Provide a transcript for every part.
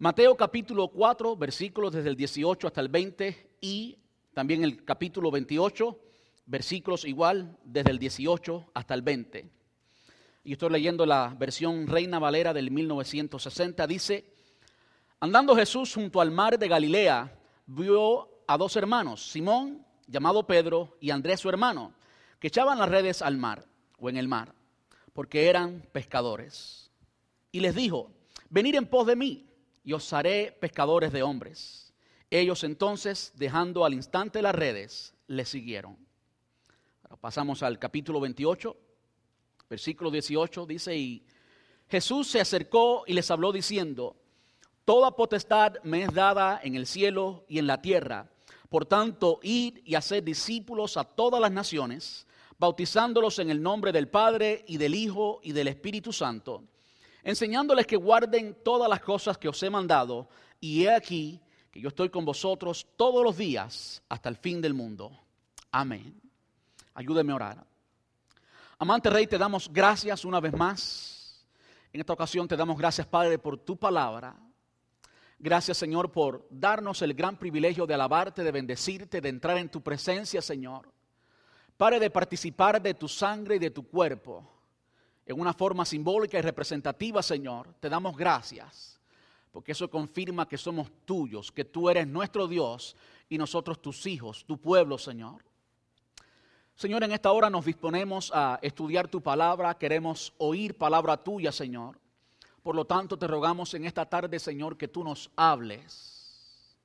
Mateo capítulo 4, versículos desde el 18 hasta el 20 y también el capítulo 28, versículos igual desde el 18 hasta el 20. Y estoy leyendo la versión Reina Valera del 1960. Dice, andando Jesús junto al mar de Galilea, vio a dos hermanos, Simón, llamado Pedro, y Andrés su hermano, que echaban las redes al mar o en el mar, porque eran pescadores. Y les dijo, venid en pos de mí, y os haré pescadores de hombres. Ellos entonces, dejando al instante las redes, le siguieron. pasamos al capítulo 28, versículo 18, dice, y Jesús se acercó y les habló diciendo, Toda potestad me es dada en el cielo y en la tierra. Por tanto, id y haced discípulos a todas las naciones, bautizándolos en el nombre del Padre y del Hijo y del Espíritu Santo, enseñándoles que guarden todas las cosas que os he mandado, y he aquí que yo estoy con vosotros todos los días hasta el fin del mundo. Amén. Ayúdeme a orar. Amante Rey, te damos gracias una vez más. En esta ocasión te damos gracias, Padre, por tu palabra. Gracias, Señor, por darnos el gran privilegio de alabarte, de bendecirte, de entrar en tu presencia, Señor. Pare de participar de tu sangre y de tu cuerpo en una forma simbólica y representativa, Señor. Te damos gracias, porque eso confirma que somos tuyos, que tú eres nuestro Dios y nosotros tus hijos, tu pueblo, Señor. Señor, en esta hora nos disponemos a estudiar tu palabra, queremos oír palabra tuya, Señor. Por lo tanto, te rogamos en esta tarde, Señor, que tú nos hables.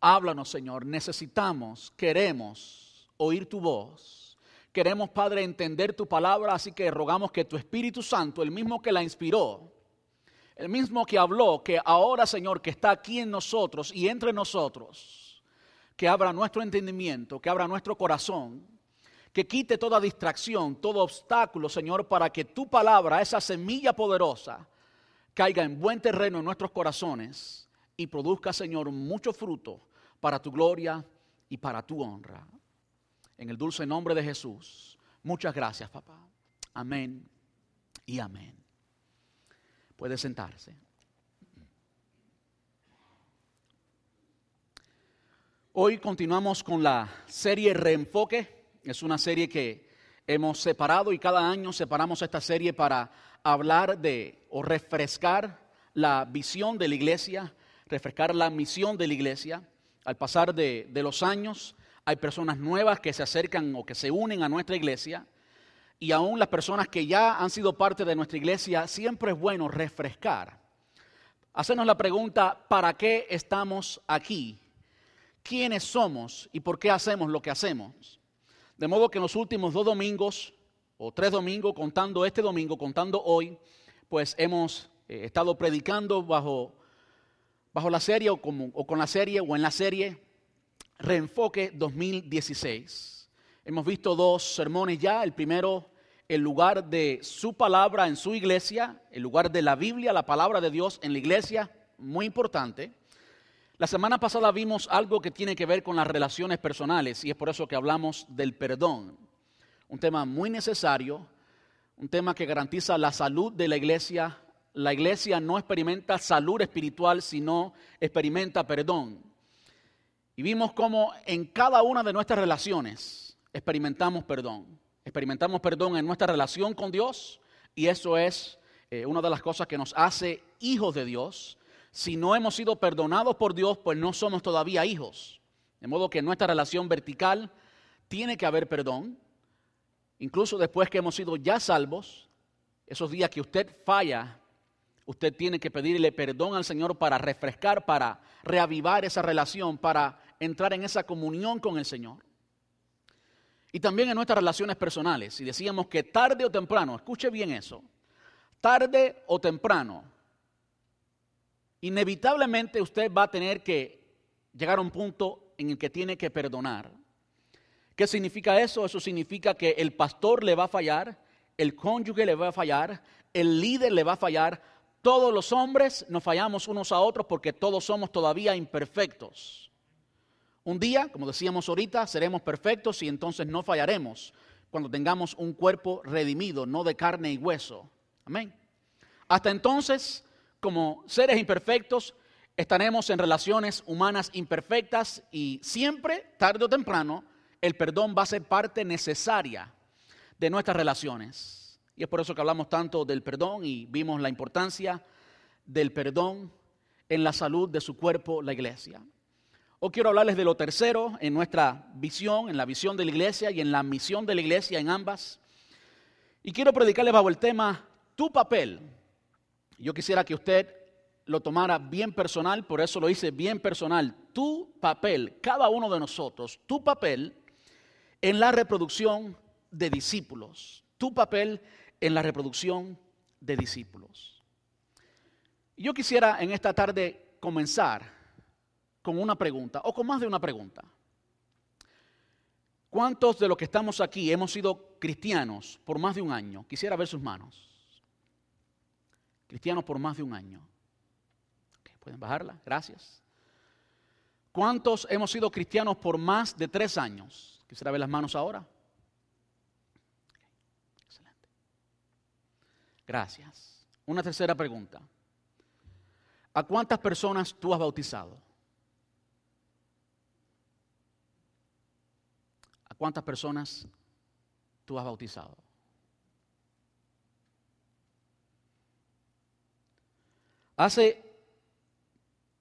Háblanos, Señor. Necesitamos, queremos oír tu voz. Queremos, Padre, entender tu palabra, así que rogamos que tu Espíritu Santo, el mismo que la inspiró, el mismo que habló, que ahora, Señor, que está aquí en nosotros y entre nosotros, que abra nuestro entendimiento, que abra nuestro corazón, que quite toda distracción, todo obstáculo, Señor, para que tu palabra, esa semilla poderosa, caiga en buen terreno en nuestros corazones y produzca, Señor, mucho fruto para tu gloria y para tu honra. En el dulce nombre de Jesús. Muchas gracias, papá. Amén y amén. Puede sentarse. Hoy continuamos con la serie Reenfoque. Es una serie que hemos separado y cada año separamos esta serie para hablar de o refrescar la visión de la iglesia, refrescar la misión de la iglesia. Al pasar de, los años hay personas nuevas que se acercan o que se unen a nuestra iglesia y aún las personas que ya han sido parte de nuestra iglesia, siempre es bueno refrescar. Hacernos la pregunta, ¿para qué estamos aquí? ¿Quiénes somos y por qué hacemos lo que hacemos? De modo que en los últimos dos domingos o tres domingos, contando este domingo, contando hoy, pues hemos eh, estado predicando bajo, bajo la serie o, o con la serie o en la serie Reenfoque 2016. Hemos visto dos sermones ya. El primero, el lugar de su palabra en su iglesia, el lugar de la Biblia, la palabra de Dios en la iglesia, muy importante. La semana pasada vimos algo que tiene que ver con las relaciones personales y es por eso que hablamos del perdón un tema muy necesario, un tema que garantiza la salud de la iglesia. La iglesia no experimenta salud espiritual, sino experimenta perdón. Y vimos cómo en cada una de nuestras relaciones experimentamos perdón. Experimentamos perdón en nuestra relación con Dios y eso es eh, una de las cosas que nos hace hijos de Dios. Si no hemos sido perdonados por Dios, pues no somos todavía hijos. De modo que en nuestra relación vertical tiene que haber perdón. Incluso después que hemos sido ya salvos, esos días que usted falla, usted tiene que pedirle perdón al Señor para refrescar, para reavivar esa relación, para entrar en esa comunión con el Señor. Y también en nuestras relaciones personales. Y decíamos que tarde o temprano, escuche bien eso, tarde o temprano, inevitablemente usted va a tener que llegar a un punto en el que tiene que perdonar. ¿Qué significa eso? Eso significa que el pastor le va a fallar, el cónyuge le va a fallar, el líder le va a fallar. Todos los hombres nos fallamos unos a otros porque todos somos todavía imperfectos. Un día, como decíamos ahorita, seremos perfectos y entonces no fallaremos cuando tengamos un cuerpo redimido, no de carne y hueso. Amén. Hasta entonces, como seres imperfectos, estaremos en relaciones humanas imperfectas y siempre, tarde o temprano, el perdón va a ser parte necesaria de nuestras relaciones. Y es por eso que hablamos tanto del perdón y vimos la importancia del perdón en la salud de su cuerpo, la iglesia. Hoy quiero hablarles de lo tercero en nuestra visión, en la visión de la iglesia y en la misión de la iglesia en ambas. Y quiero predicarles bajo el tema tu papel. Yo quisiera que usted lo tomara bien personal, por eso lo hice bien personal. Tu papel, cada uno de nosotros, tu papel en la reproducción de discípulos. Tu papel en la reproducción de discípulos. Yo quisiera en esta tarde comenzar con una pregunta, o con más de una pregunta. ¿Cuántos de los que estamos aquí hemos sido cristianos por más de un año? Quisiera ver sus manos. Cristianos por más de un año. ¿Pueden bajarla? Gracias. ¿Cuántos hemos sido cristianos por más de tres años? Quisiera ver las manos ahora. Excelente. Gracias. Una tercera pregunta. ¿A cuántas personas tú has bautizado? ¿A cuántas personas tú has bautizado? Hace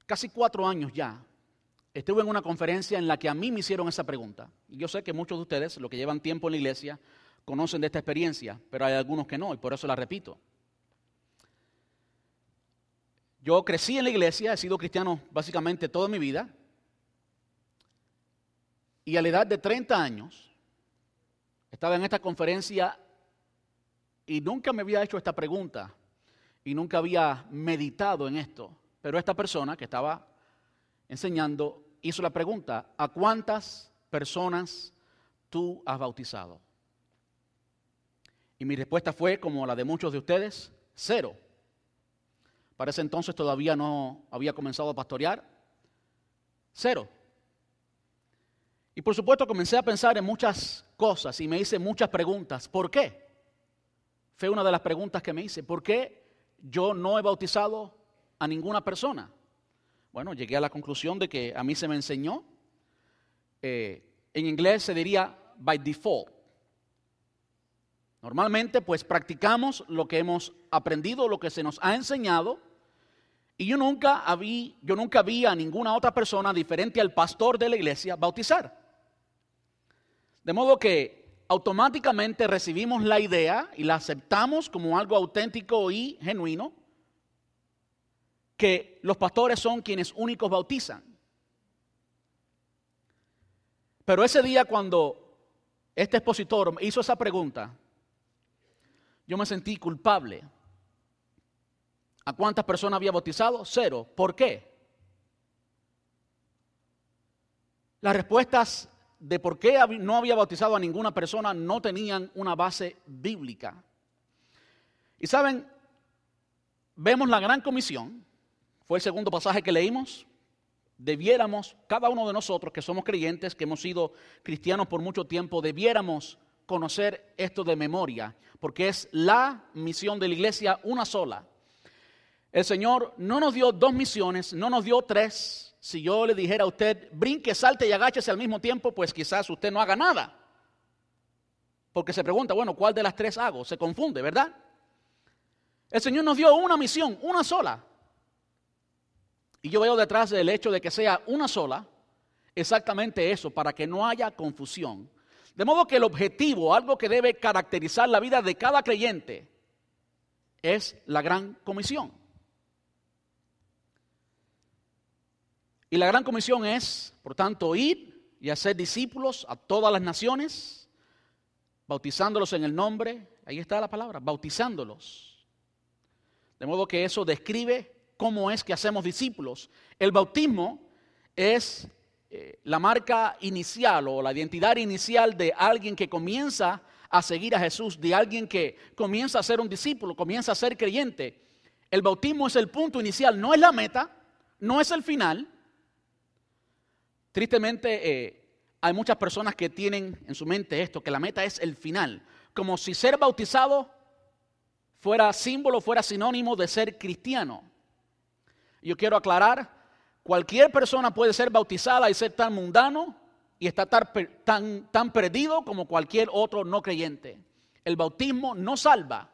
casi cuatro años ya, estuve en una conferencia en la que a mí me hicieron esa pregunta. Y yo sé que muchos de ustedes, los que llevan tiempo en la iglesia, conocen de esta experiencia, pero hay algunos que no, y por eso la repito. Yo crecí en la iglesia, he sido cristiano básicamente toda mi vida, y a la edad de 30 años, estaba en esta conferencia y nunca me había hecho esta pregunta y nunca había meditado en esto. Pero esta persona que estaba enseñando hizo la pregunta, ¿a cuántas personas tú has bautizado? Y mi respuesta fue, como la de muchos de ustedes, cero. Para ese entonces todavía no había comenzado a pastorear. Cero. Y por supuesto comencé a pensar en muchas cosas y me hice muchas preguntas. ¿Por qué? Fue una de las preguntas que me hice. ¿Por qué yo no he bautizado a ninguna persona? Bueno, llegué a la conclusión de que a mí se me enseñó, eh, en inglés se diría by default. Normalmente pues practicamos lo que hemos aprendido, lo que se nos ha enseñado, y yo nunca, yo nunca vi a ninguna otra persona diferente al pastor de la iglesia bautizar. De modo que automáticamente recibimos la idea y la aceptamos como algo auténtico y genuino, que los pastores son quienes únicos bautizan. Pero ese día cuando este expositor hizo esa pregunta, yo me sentí culpable. ¿A cuántas personas había bautizado? Cero. ¿Por qué? Las respuestas de por qué no había bautizado a ninguna persona no tenían una base bíblica. Y saben, vemos la gran comisión, fue el segundo pasaje que leímos, debiéramos, cada uno de nosotros que somos creyentes, que hemos sido cristianos por mucho tiempo, debiéramos conocer esto de memoria, porque es la misión de la iglesia una sola. El Señor no nos dio dos misiones, no nos dio tres, si yo le dijera a usted, brinque, salte y agáchese al mismo tiempo, pues quizás usted no haga nada. Porque se pregunta, bueno, ¿cuál de las tres hago? Se confunde, ¿verdad? El Señor nos dio una misión, una sola. Y yo veo detrás del hecho de que sea una sola, exactamente eso, para que no haya confusión. De modo que el objetivo, algo que debe caracterizar la vida de cada creyente, es la gran comisión. Y la gran comisión es, por tanto, ir y hacer discípulos a todas las naciones, bautizándolos en el nombre, ahí está la palabra, bautizándolos. De modo que eso describe cómo es que hacemos discípulos. El bautismo es eh, la marca inicial o la identidad inicial de alguien que comienza a seguir a Jesús, de alguien que comienza a ser un discípulo, comienza a ser creyente. El bautismo es el punto inicial, no es la meta, no es el final, Tristemente, eh, hay muchas personas que tienen en su mente esto, que la meta es el final, como si ser bautizado fuera símbolo, fuera sinónimo de ser cristiano. yo quiero aclarar, cualquier persona puede ser bautizada y ser tan mundano y estar tan, tan perdido como cualquier otro no creyente. El bautismo no salva.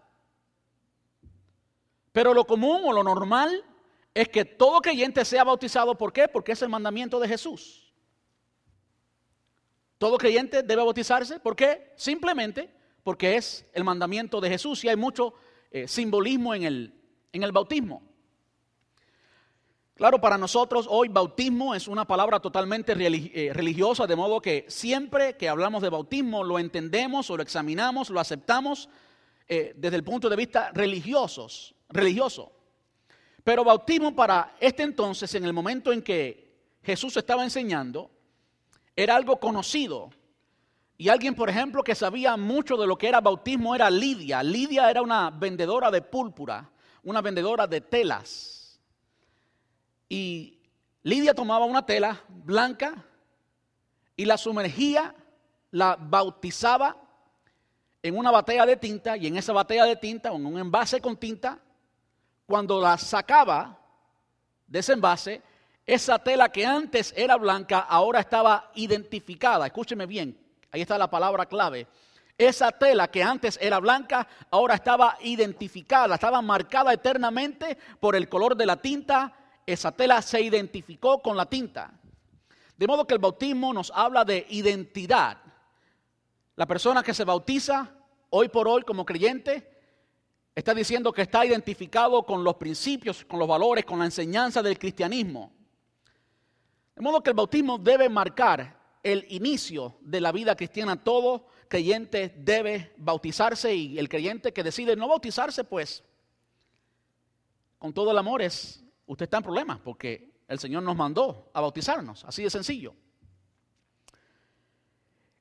Pero lo común o lo normal es que todo creyente sea bautizado. ¿Por qué? Porque es el mandamiento de Jesús. Todo creyente debe bautizarse. ¿Por qué? Simplemente porque es el mandamiento de Jesús y hay mucho eh, simbolismo en el, en el bautismo. Claro, para nosotros hoy bautismo es una palabra totalmente eh, religiosa, de modo que siempre que hablamos de bautismo lo entendemos o lo examinamos, lo aceptamos eh, desde el punto de vista religiosos, religioso. Pero bautismo para este entonces, en el momento en que Jesús estaba enseñando, era algo conocido. Y alguien, por ejemplo, que sabía mucho de lo que era bautismo era Lidia. Lidia era una vendedora de púrpura, una vendedora de telas. Y Lidia tomaba una tela blanca y la sumergía, la bautizaba en una batea de tinta y en esa batea de tinta o en un envase con tinta, cuando la sacaba de ese envase, esa tela que antes era blanca ahora estaba identificada. Escúcheme bien, ahí está la palabra clave. Esa tela que antes era blanca ahora estaba identificada, estaba marcada eternamente por el color de la tinta esa tela se identificó con la tinta. De modo que el bautismo nos habla de identidad. La persona que se bautiza hoy por hoy como creyente está diciendo que está identificado con los principios, con los valores, con la enseñanza del cristianismo. De modo que el bautismo debe marcar el inicio de la vida cristiana. Todo creyente debe bautizarse y el creyente que decide no bautizarse, pues, con todo el amor es usted está en problemas porque el Señor nos mandó a bautizarnos, así de sencillo.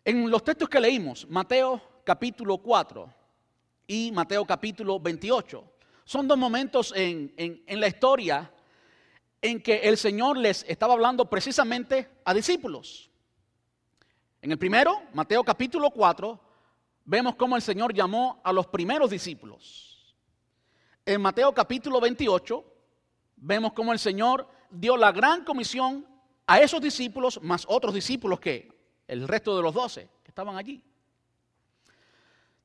En los textos que leímos, Mateo capítulo 4 y Mateo capítulo 28, son dos momentos en, en la historia en que el Señor les estaba hablando precisamente a discípulos. En el primero, Mateo capítulo 4, vemos cómo el Señor llamó a los primeros discípulos. En Mateo capítulo 28, vemos cómo el Señor dio la gran comisión a esos discípulos, más otros discípulos que el resto de los doce que estaban allí.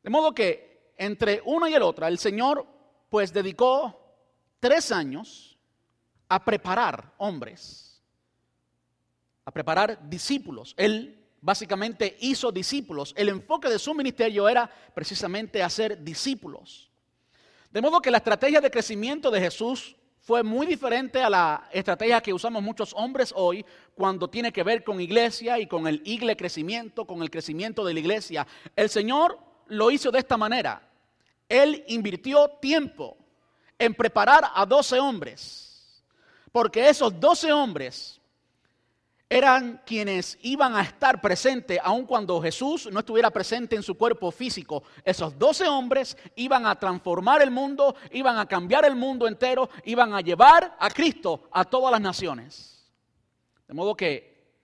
De modo que entre una y el otra, el Señor pues dedicó tres años a preparar hombres, a preparar discípulos. Él básicamente hizo discípulos. El enfoque de su ministerio era precisamente hacer discípulos. De modo que la estrategia de crecimiento de Jesús fue muy diferente a la estrategia que usamos muchos hombres hoy cuando tiene que ver con iglesia y con el igle crecimiento, con el crecimiento de la iglesia. El Señor lo hizo de esta manera. Él invirtió tiempo en preparar a 12 hombres, porque esos 12 hombres eran quienes iban a estar presentes aun cuando Jesús no estuviera presente en su cuerpo físico. Esos doce hombres iban a transformar el mundo, iban a cambiar el mundo entero, iban a llevar a Cristo a todas las naciones. De modo que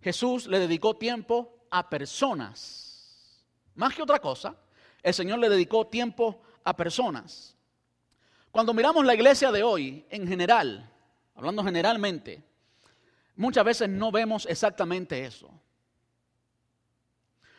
Jesús le dedicó tiempo a personas. Más que otra cosa, el Señor le dedicó tiempo a personas. Cuando miramos la iglesia de hoy, en general, hablando generalmente, Muchas veces no vemos exactamente eso.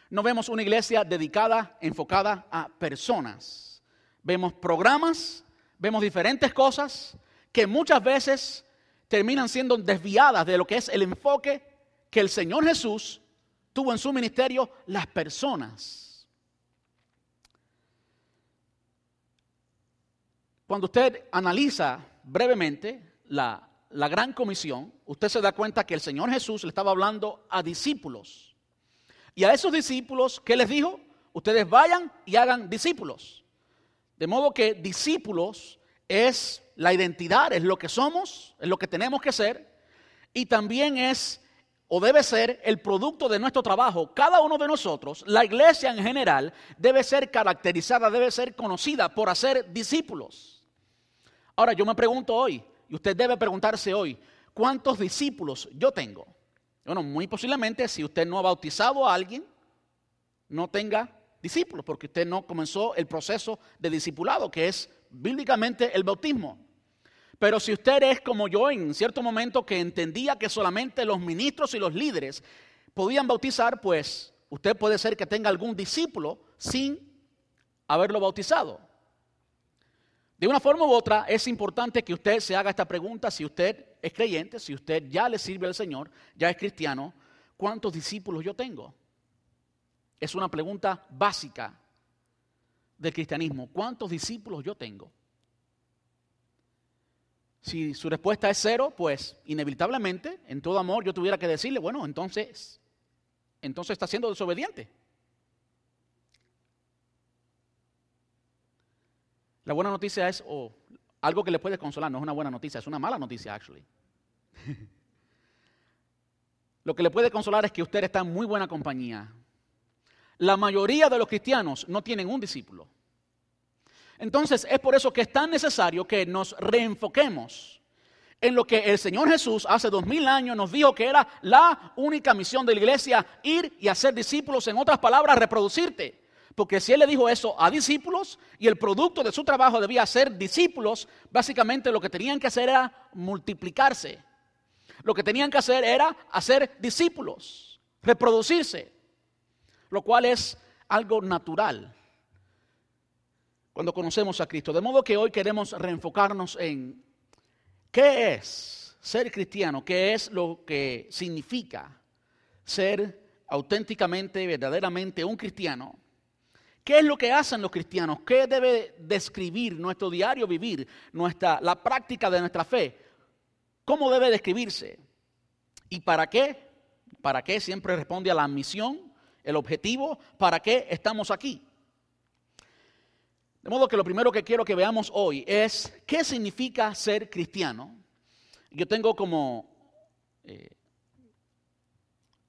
No vemos una iglesia dedicada, enfocada a personas. Vemos programas, vemos diferentes cosas que muchas veces terminan siendo desviadas de lo que es el enfoque que el Señor Jesús tuvo en su ministerio, las personas. Cuando usted analiza brevemente la la gran comisión, usted se da cuenta que el Señor Jesús le estaba hablando a discípulos. Y a esos discípulos, ¿qué les dijo? Ustedes vayan y hagan discípulos. De modo que discípulos es la identidad, es lo que somos, es lo que tenemos que ser. Y también es o debe ser el producto de nuestro trabajo. Cada uno de nosotros, la iglesia en general, debe ser caracterizada, debe ser conocida por hacer discípulos. Ahora yo me pregunto hoy, y usted debe preguntarse hoy, ¿cuántos discípulos yo tengo? Bueno, muy posiblemente si usted no ha bautizado a alguien, no tenga discípulos, porque usted no comenzó el proceso de discipulado, que es bíblicamente el bautismo. Pero si usted es como yo en cierto momento que entendía que solamente los ministros y los líderes podían bautizar, pues usted puede ser que tenga algún discípulo sin haberlo bautizado. De una forma u otra, es importante que usted se haga esta pregunta si usted es creyente, si usted ya le sirve al Señor, ya es cristiano, ¿cuántos discípulos yo tengo? Es una pregunta básica del cristianismo. ¿Cuántos discípulos yo tengo? Si su respuesta es cero, pues inevitablemente, en todo amor, yo tuviera que decirle, bueno, entonces, entonces está siendo desobediente. La buena noticia es, o algo que le puede consolar, no es una buena noticia, es una mala noticia, actually. Lo que le puede consolar es que usted está en muy buena compañía. La mayoría de los cristianos no tienen un discípulo. Entonces es por eso que es tan necesario que nos reenfoquemos en lo que el Señor Jesús hace dos mil años nos dijo que era la única misión de la iglesia, ir y hacer discípulos, en otras palabras, reproducirte. Porque si él le dijo eso a discípulos y el producto de su trabajo debía ser discípulos, básicamente lo que tenían que hacer era multiplicarse. Lo que tenían que hacer era hacer discípulos, reproducirse, lo cual es algo natural cuando conocemos a Cristo. De modo que hoy queremos reenfocarnos en qué es ser cristiano, qué es lo que significa ser auténticamente, verdaderamente un cristiano ¿Qué es lo que hacen los cristianos? ¿Qué debe describir nuestro diario vivir, nuestra, la práctica de nuestra fe? ¿Cómo debe describirse? ¿Y para qué? ¿Para qué? Siempre responde a la misión, el objetivo, ¿para qué estamos aquí? De modo que lo primero que quiero que veamos hoy es qué significa ser cristiano. Yo tengo como, eh,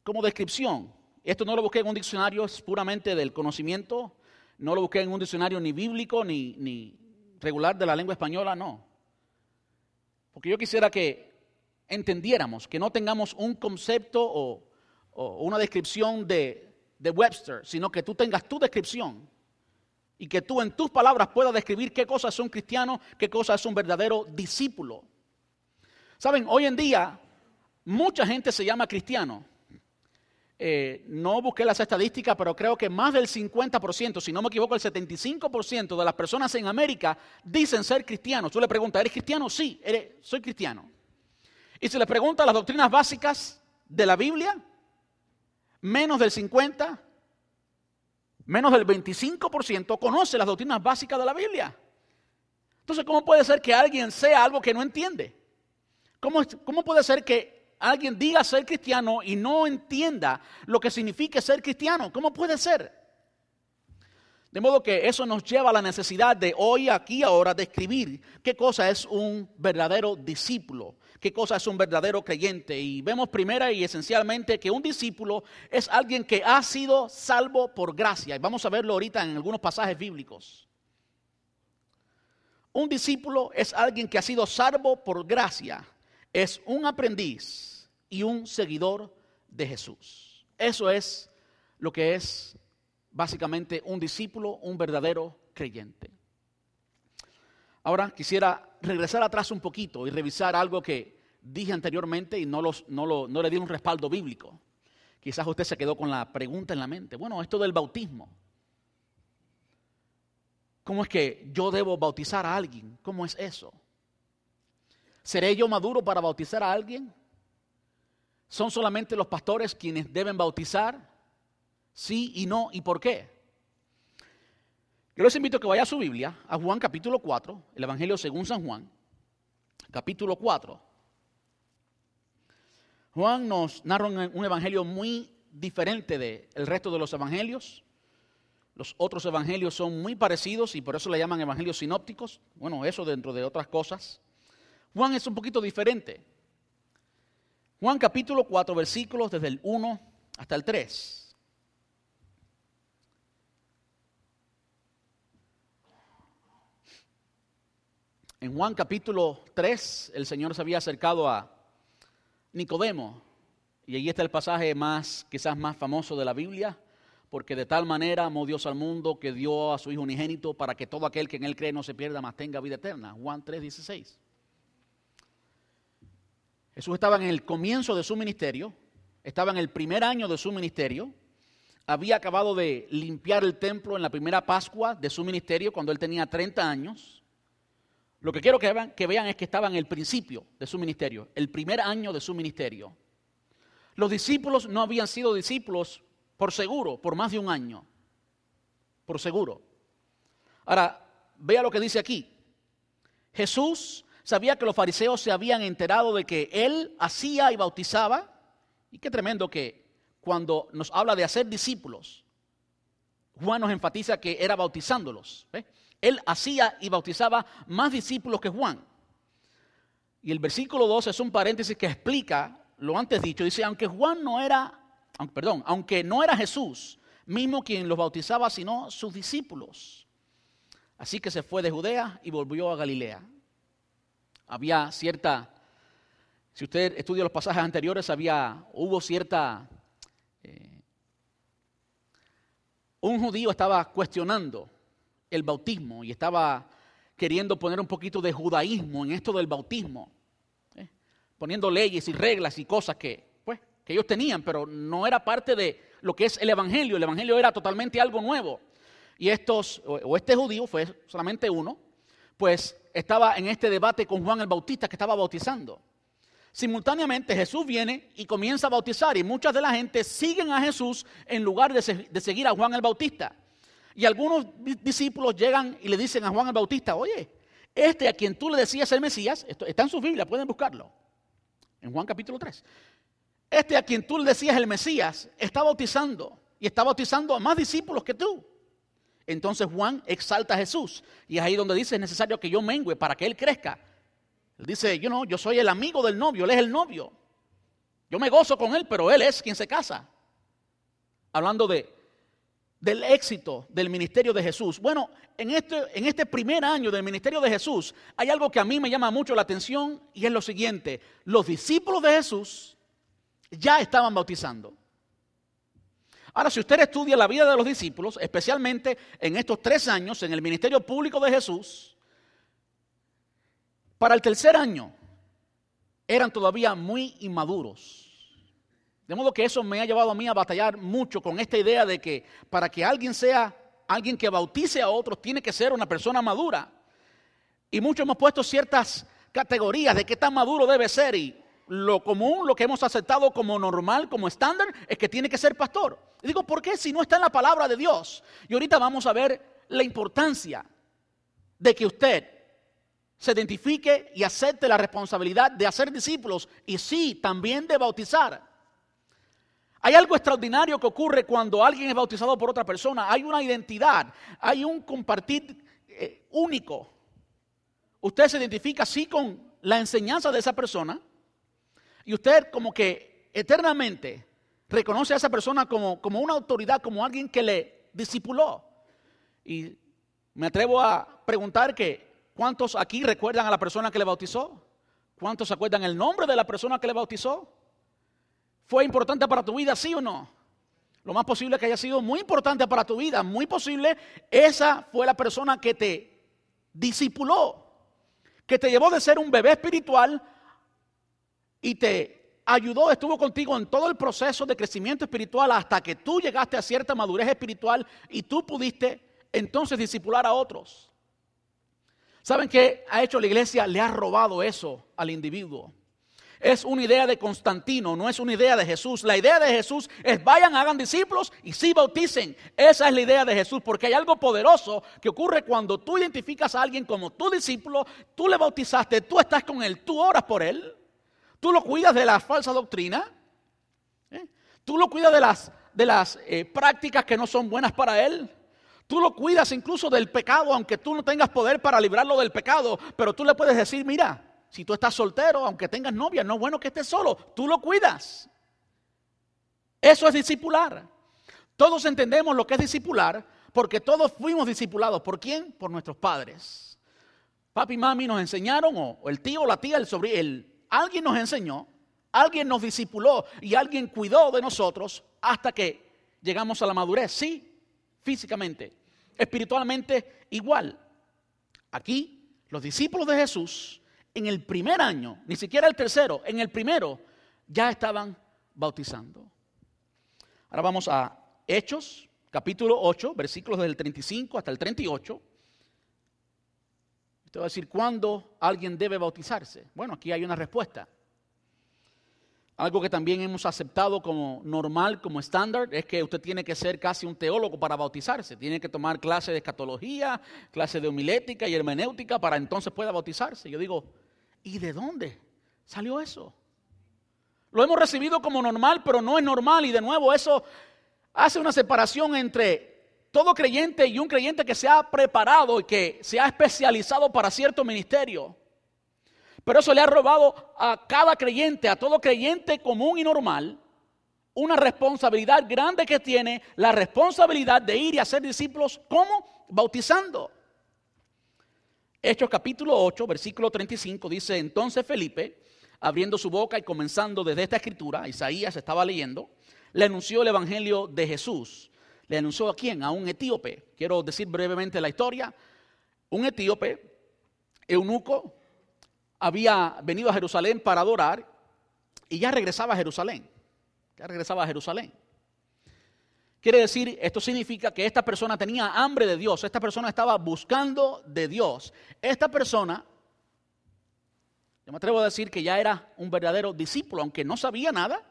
como descripción, esto no lo busqué en un diccionario, es puramente del conocimiento no lo busqué en un diccionario ni bíblico ni, regular de la lengua española, no. Porque yo quisiera que entendiéramos, que no tengamos un concepto o, una descripción de, de, Webster, sino que tú tengas tu descripción y que tú en tus palabras puedas describir qué cosa es un cristiano, qué cosa es un verdadero discípulo. Saben, hoy en día mucha gente se llama cristiano, eh, no busqué las estadísticas, pero creo que más del 50%, si no me equivoco, el 75% de las personas en América dicen ser cristianos. Tú le preguntas, ¿eres cristiano? Sí, soy cristiano. Y si le preguntas las doctrinas básicas de la Biblia, menos del 50, menos del 25% conoce las doctrinas básicas de la Biblia. Entonces, ¿cómo puede ser que alguien sea algo que no entiende? ¿Cómo, cómo puede ser que alguien diga ser cristiano y no entienda lo que significa ser cristiano. ¿Cómo puede ser? De modo que eso nos lleva a la necesidad de hoy, aquí, ahora, describir qué cosa es un verdadero discípulo, qué cosa es un verdadero creyente. Y vemos primera y esencialmente que un discípulo es alguien que ha sido salvo por gracia. Y vamos a verlo ahorita en algunos pasajes bíblicos. Un discípulo es alguien que ha sido salvo por gracia es un aprendiz y un seguidor de Jesús. Eso es lo que es básicamente un discípulo, un verdadero creyente. Ahora quisiera regresar atrás un poquito y revisar algo que dije anteriormente y no, no, no le di un respaldo bíblico. Quizás usted se quedó con la pregunta en la mente. Bueno, esto del bautismo. ¿Cómo es que yo debo bautizar a alguien? ¿Cómo es eso? ¿Seré yo maduro para bautizar a alguien? ¿Son solamente los pastores quienes deben bautizar? Sí y no, ¿y por qué? Yo les invito a que vaya a su Biblia, a Juan capítulo 4, el Evangelio según San Juan, capítulo 4. Juan nos narra un evangelio muy diferente del resto de los evangelios. Los otros evangelios son muy parecidos y por eso le llaman evangelios sinópticos. Bueno, eso dentro de otras cosas. Juan es un poquito diferente. Juan capítulo 4, versículos desde el 1 hasta el 3. En Juan capítulo 3, el Señor se había acercado a Nicodemo, y allí está el pasaje más, quizás más famoso de la Biblia, porque de tal manera amó Dios al mundo que dio a su Hijo unigénito para que todo aquel que en él cree no se pierda, mas tenga vida eterna. Juan 3, 16. Jesús estaba en el comienzo de su ministerio, estaba en el primer año de su ministerio, había acabado de limpiar el templo en la primera Pascua de su ministerio cuando él tenía 30 años. Lo que quiero que vean, es que estaba en el principio de su ministerio, el primer año de su ministerio. Los discípulos no habían sido discípulos por seguro, por más de un año, por seguro. Ahora, vea lo que dice aquí. Jesús sabía que los fariseos se habían enterado de que él hacía y bautizaba. Y qué tremendo que cuando nos habla de hacer discípulos, Juan nos enfatiza que era bautizándolos. Él hacía y bautizaba más discípulos que Juan. Y el versículo 2 es un paréntesis que explica lo antes dicho. Dice, aunque Juan no era, perdón, aunque no era Jesús mismo quien los bautizaba, sino sus discípulos. Así que se fue de Judea y volvió a Galilea. Había cierta, si usted estudia los pasajes anteriores, había, hubo cierta, eh, un judío estaba cuestionando el bautismo y estaba queriendo poner un poquito de judaísmo en esto del bautismo, ¿eh? poniendo leyes y reglas y cosas que, pues, que ellos tenían, pero no era parte de lo que es el Evangelio. El Evangelio era totalmente algo nuevo. Y estos, o este judío fue solamente uno, pues estaba en este debate con Juan el Bautista que estaba bautizando. Simultáneamente Jesús viene y comienza a bautizar y muchas de la gente siguen a Jesús en lugar de, seguir a Juan el Bautista. Y algunos discípulos llegan y le dicen a Juan el Bautista, oye, este a quien tú le decías el Mesías, esto está en su Biblia, pueden buscarlo, en Juan capítulo 3. Este a quien tú le decías el Mesías está bautizando y está bautizando a más discípulos que tú. Entonces Juan exalta a Jesús y es ahí donde dice es necesario que yo mengue para que él crezca. Él dice, yo no, yo soy el amigo del novio, él es el novio. Yo me gozo con él, pero él es quien se casa. Hablando de, del éxito del ministerio de Jesús. Bueno, en este, en este primer año del ministerio de Jesús hay algo que a mí me llama mucho la atención y es lo siguiente. Los discípulos de Jesús ya estaban bautizando. Ahora, si usted estudia la vida de los discípulos, especialmente en estos tres años en el ministerio público de Jesús, para el tercer año eran todavía muy inmaduros. De modo que eso me ha llevado a mí a batallar mucho con esta idea de que para que alguien sea alguien que bautice a otros, tiene que ser una persona madura. Y muchos hemos puesto ciertas categorías de qué tan maduro debe ser y lo común, lo que hemos aceptado como normal, como estándar, es que tiene que ser pastor. Y digo, ¿por qué si no está en la palabra de Dios? Y ahorita vamos a ver la importancia de que usted se identifique y acepte la responsabilidad de hacer discípulos y sí, también de bautizar. Hay algo extraordinario que ocurre cuando alguien es bautizado por otra persona. Hay una identidad, hay un compartir eh, único. Usted se identifica así con la enseñanza de esa persona y usted como que eternamente reconoce a esa persona como, como una autoridad, como alguien que le discipuló. Y me atrevo a preguntar que ¿cuántos aquí recuerdan a la persona que le bautizó? ¿Cuántos acuerdan el nombre de la persona que le bautizó? ¿Fue importante para tu vida, sí o no? Lo más posible que haya sido muy importante para tu vida, muy posible, esa fue la persona que te discipuló, que te llevó de ser un bebé espiritual y te ayudó, estuvo contigo en todo el proceso de crecimiento espiritual hasta que tú llegaste a cierta madurez espiritual y tú pudiste entonces discipular a otros. ¿Saben qué ha hecho la iglesia? Le ha robado eso al individuo. Es una idea de Constantino, no es una idea de Jesús. La idea de Jesús es vayan, hagan discípulos y sí bauticen. Esa es la idea de Jesús, porque hay algo poderoso que ocurre cuando tú identificas a alguien como tu discípulo, tú le bautizaste, tú estás con él, tú oras por él. Tú lo cuidas de la falsa doctrina. ¿eh? Tú lo cuidas de las, de las eh, prácticas que no son buenas para él. Tú lo cuidas incluso del pecado, aunque tú no tengas poder para librarlo del pecado. Pero tú le puedes decir, mira, si tú estás soltero, aunque tengas novia, no es bueno que estés solo. Tú lo cuidas. Eso es discipular. Todos entendemos lo que es discipular porque todos fuimos discipulados. ¿Por quién? Por nuestros padres. Papi y mami nos enseñaron, o el tío, la tía, el sobrino, el alguien nos enseñó, alguien nos discipuló y alguien cuidó de nosotros hasta que llegamos a la madurez. Sí, físicamente, espiritualmente igual. Aquí los discípulos de Jesús En el primer año, ni siquiera el tercero, en el primero ya estaban bautizando. Ahora vamos a Hechos, capítulo 8, versículos del 35 hasta el 38. Te voy a decir cuándo alguien debe bautizarse. Bueno, aquí hay una respuesta. Algo que también hemos aceptado como normal, como estándar, es que usted tiene que ser casi un teólogo para bautizarse. Tiene que tomar clases de escatología, clases de homilética y hermenéutica para entonces pueda bautizarse. Yo digo, ¿y de dónde salió eso? Lo hemos recibido como normal, pero no es normal. Y de nuevo, eso hace una separación entre todo creyente y un creyente que se ha preparado y que se ha especializado para cierto ministerio. Pero eso le ha robado a cada creyente, a todo creyente común y normal, una responsabilidad grande que tiene, la responsabilidad de ir y hacer discípulos, ¿cómo? Bautizando. Hechos capítulo 8, versículo 35 dice, entonces Felipe, abriendo su boca y comenzando desde esta escritura, Isaías estaba leyendo, le anunció el Evangelio de Jesús. ¿Le anunció a quién? A un etíope. Quiero decir brevemente la historia. Un etíope, eunuco, había venido a Jerusalén para adorar y ya regresaba a Jerusalén. Ya regresaba a Jerusalén. Quiere decir, esto significa que esta persona tenía hambre de Dios, esta persona estaba buscando de Dios. Esta persona, yo me atrevo a decir que ya era un verdadero discípulo, aunque no sabía nada,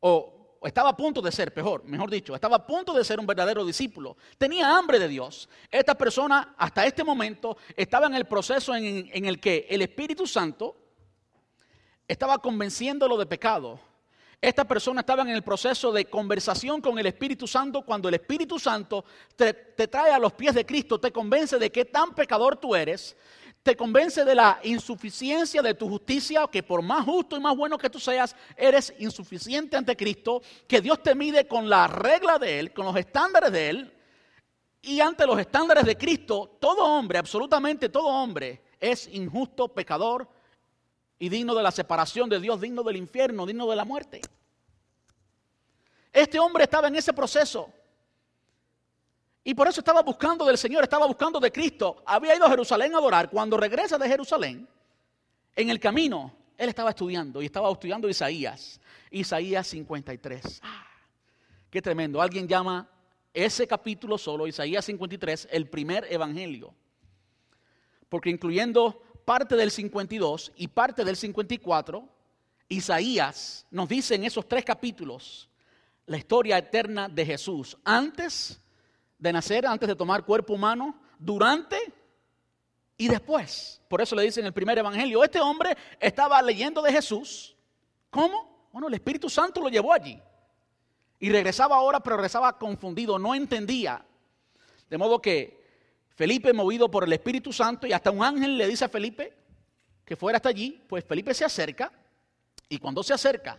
o estaba a punto de ser, mejor, mejor dicho, estaba a punto de ser un verdadero discípulo. Tenía hambre de Dios. Esta persona hasta este momento estaba en el proceso en, el que el Espíritu Santo estaba convenciéndolo de pecado. Esta persona estaba en el proceso de conversación con el Espíritu Santo cuando el Espíritu Santo te, te, trae a los pies de Cristo, te convence de qué tan pecador tú eres te convence de la insuficiencia de tu justicia, que por más justo y más bueno que tú seas, eres insuficiente ante Cristo, que Dios te mide con la regla de Él, con los estándares de Él, y ante los estándares de Cristo, todo hombre, absolutamente todo hombre, es injusto, pecador y digno de la separación de Dios, digno del infierno, digno de la muerte. Este hombre estaba en ese proceso. Y por eso estaba buscando del Señor, estaba buscando de Cristo. Había ido a Jerusalén a adorar. Cuando regresa de Jerusalén, en el camino, él estaba estudiando y estaba estudiando Isaías. Isaías 53. Ah, qué tremendo. Alguien llama ese capítulo solo, Isaías 53, el primer evangelio. Porque incluyendo parte del 52 y parte del 54, Isaías nos dice en esos tres capítulos la historia eterna de Jesús antes de nacer, antes de tomar cuerpo humano, durante y después. Por eso le dice en el primer evangelio, este hombre estaba leyendo de Jesús. ¿Cómo? Bueno, el Espíritu Santo lo llevó allí. Y regresaba ahora, pero regresaba confundido, no entendía. De modo que Felipe, movido por el Espíritu Santo, y hasta un ángel le dice a Felipe que fuera hasta allí, pues Felipe se acerca, y cuando se acerca,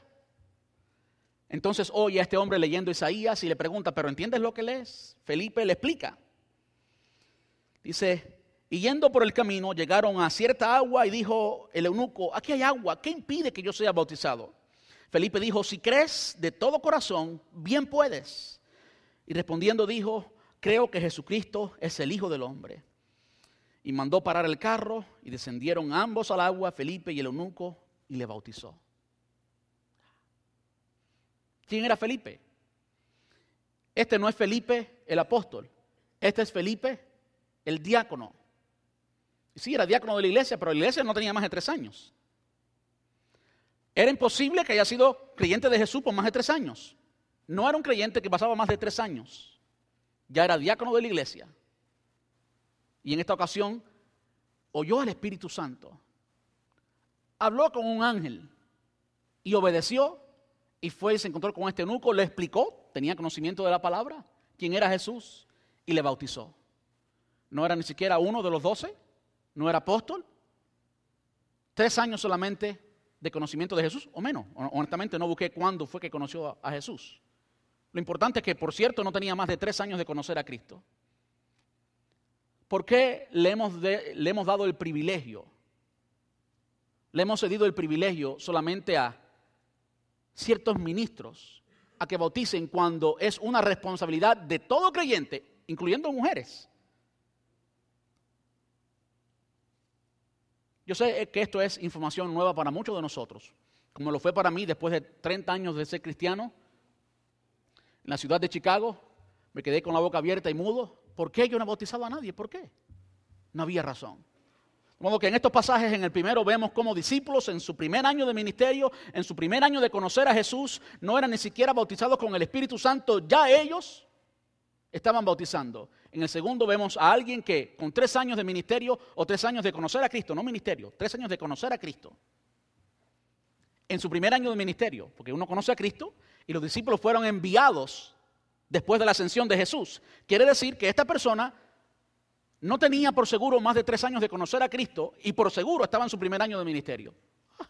entonces oye a este hombre leyendo Isaías y le pregunta, ¿pero entiendes lo que lees? Felipe le explica. Dice, y yendo por el camino llegaron a cierta agua y dijo el eunuco, aquí hay agua, ¿qué impide que yo sea bautizado? Felipe dijo, si crees de todo corazón, bien puedes. Y respondiendo dijo, creo que Jesucristo es el Hijo del Hombre. Y mandó parar el carro y descendieron ambos al agua, Felipe y el eunuco, y le bautizó. ¿Quién era Felipe? Este no es Felipe el apóstol, este es Felipe el diácono. Sí, era diácono de la iglesia, pero la iglesia no tenía más de tres años. Era imposible que haya sido creyente de Jesús por más de tres años. No era un creyente que pasaba más de tres años. Ya era diácono de la iglesia. Y en esta ocasión oyó al Espíritu Santo. Habló con un ángel y obedeció y fue y se encontró con este eunuco, le explicó, tenía conocimiento de la palabra, quién era Jesús, y le bautizó. No era ni siquiera uno de los doce, no era apóstol. Tres años solamente de conocimiento de Jesús, o menos. Honestamente no busqué cuándo fue que conoció a Jesús. Lo importante es que, por cierto, no tenía más de tres años de conocer a Cristo. ¿Por qué le hemos, le hemos dado el privilegio? Le hemos cedido el privilegio solamente a ciertos ministros a que bauticen cuando es una responsabilidad de todo creyente, incluyendo mujeres. Yo sé que esto es información nueva para muchos de nosotros, como lo fue para mí después de 30 años de ser cristiano. En la ciudad de Chicago me quedé con la boca abierta y mudo. ¿Por qué yo no he bautizado a nadie? ¿Por qué? No había razón. Modo que en estos pasajes, en el primero, vemos como discípulos en su primer año de ministerio, en su primer año de conocer a Jesús, no eran ni siquiera bautizados con el Espíritu Santo, ya ellos estaban bautizando. En el segundo vemos a alguien que con tres años de ministerio o tres años de conocer a Cristo, no ministerio, tres años de conocer a Cristo. En su primer año de ministerio, porque uno conoce a Cristo y los discípulos fueron enviados después de la ascensión de Jesús. Quiere decir que esta persona no tenía por seguro más de tres años de conocer a Cristo y por seguro estaba en su primer año de ministerio. Ah.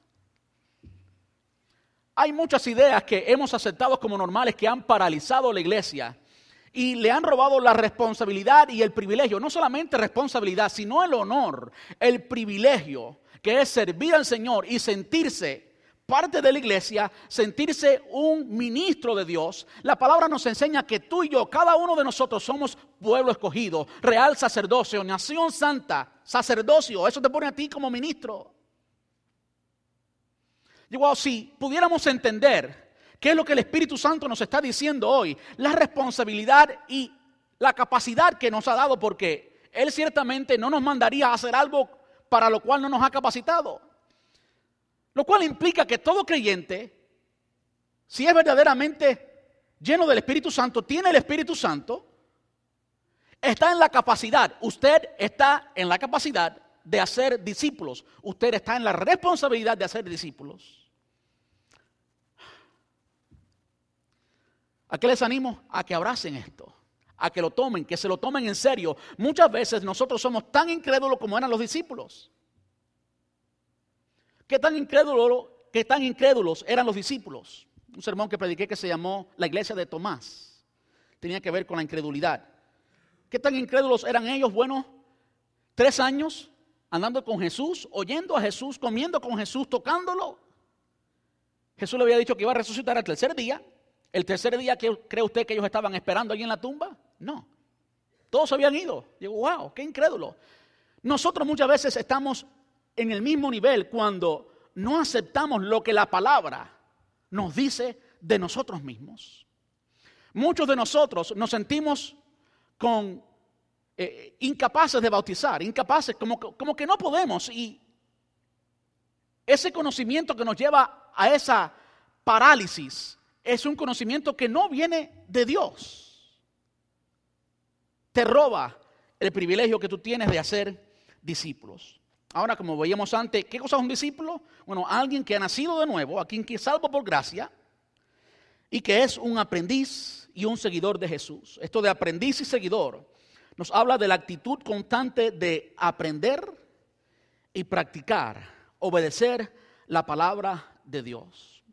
Hay muchas ideas que hemos aceptado como normales que han paralizado la iglesia y le han robado la responsabilidad y el privilegio, no solamente responsabilidad, sino el honor, el privilegio que es servir al Señor y sentirse parte de la iglesia, sentirse un ministro de Dios. La palabra nos enseña que tú y yo, cada uno de nosotros somos pueblo escogido, real sacerdocio, nación santa, sacerdocio. Eso te pone a ti como ministro. Digo, si pudiéramos entender ¿Qué es lo que el Espíritu Santo nos está diciendo hoy? La responsabilidad y la capacidad que nos ha dado, porque Él ciertamente no nos mandaría a hacer algo para lo cual no nos ha capacitado. Lo cual implica que todo creyente, si es verdaderamente lleno del Espíritu Santo, tiene el Espíritu Santo, está en la capacidad, usted está en la capacidad de hacer discípulos, usted está en la responsabilidad de hacer discípulos. ¿A qué les animo? A que abracen esto, a que lo tomen, que se lo tomen en serio. Muchas veces nosotros somos tan incrédulos como eran los discípulos. ¿Qué tan incrédulos, eran los discípulos? Un sermón que prediqué que se llamó La iglesia de Tomás. Tenía que ver con la incredulidad. ¿Qué tan incrédulos eran ellos? Bueno, tres años andando con Jesús, oyendo a Jesús, comiendo con Jesús, tocándolo. Jesús le había dicho que iba a resucitar al tercer día. ¿El tercer día cree usted que ellos estaban esperando allí en la tumba? No. Todos habían ido. Digo, wow, qué incrédulo. Nosotros muchas veces estamos en el mismo nivel cuando no aceptamos lo que la palabra nos dice de nosotros mismos. Muchos de nosotros nos sentimos con eh, incapaces de bautizar, incapaces, como, como que no podemos. Y ese conocimiento que nos lleva a esa parálisis es un conocimiento que no viene de Dios. Te roba el privilegio que tú tienes de hacer discípulos. Ahora, como veíamos antes, ¿qué cosa es un discípulo? Bueno, alguien que ha nacido de nuevo, a quien que salvo por gracia y que es un aprendiz y un seguidor de Jesús. Esto de aprendiz y seguidor nos habla de la actitud constante de aprender y practicar, obedecer la palabra de Dios.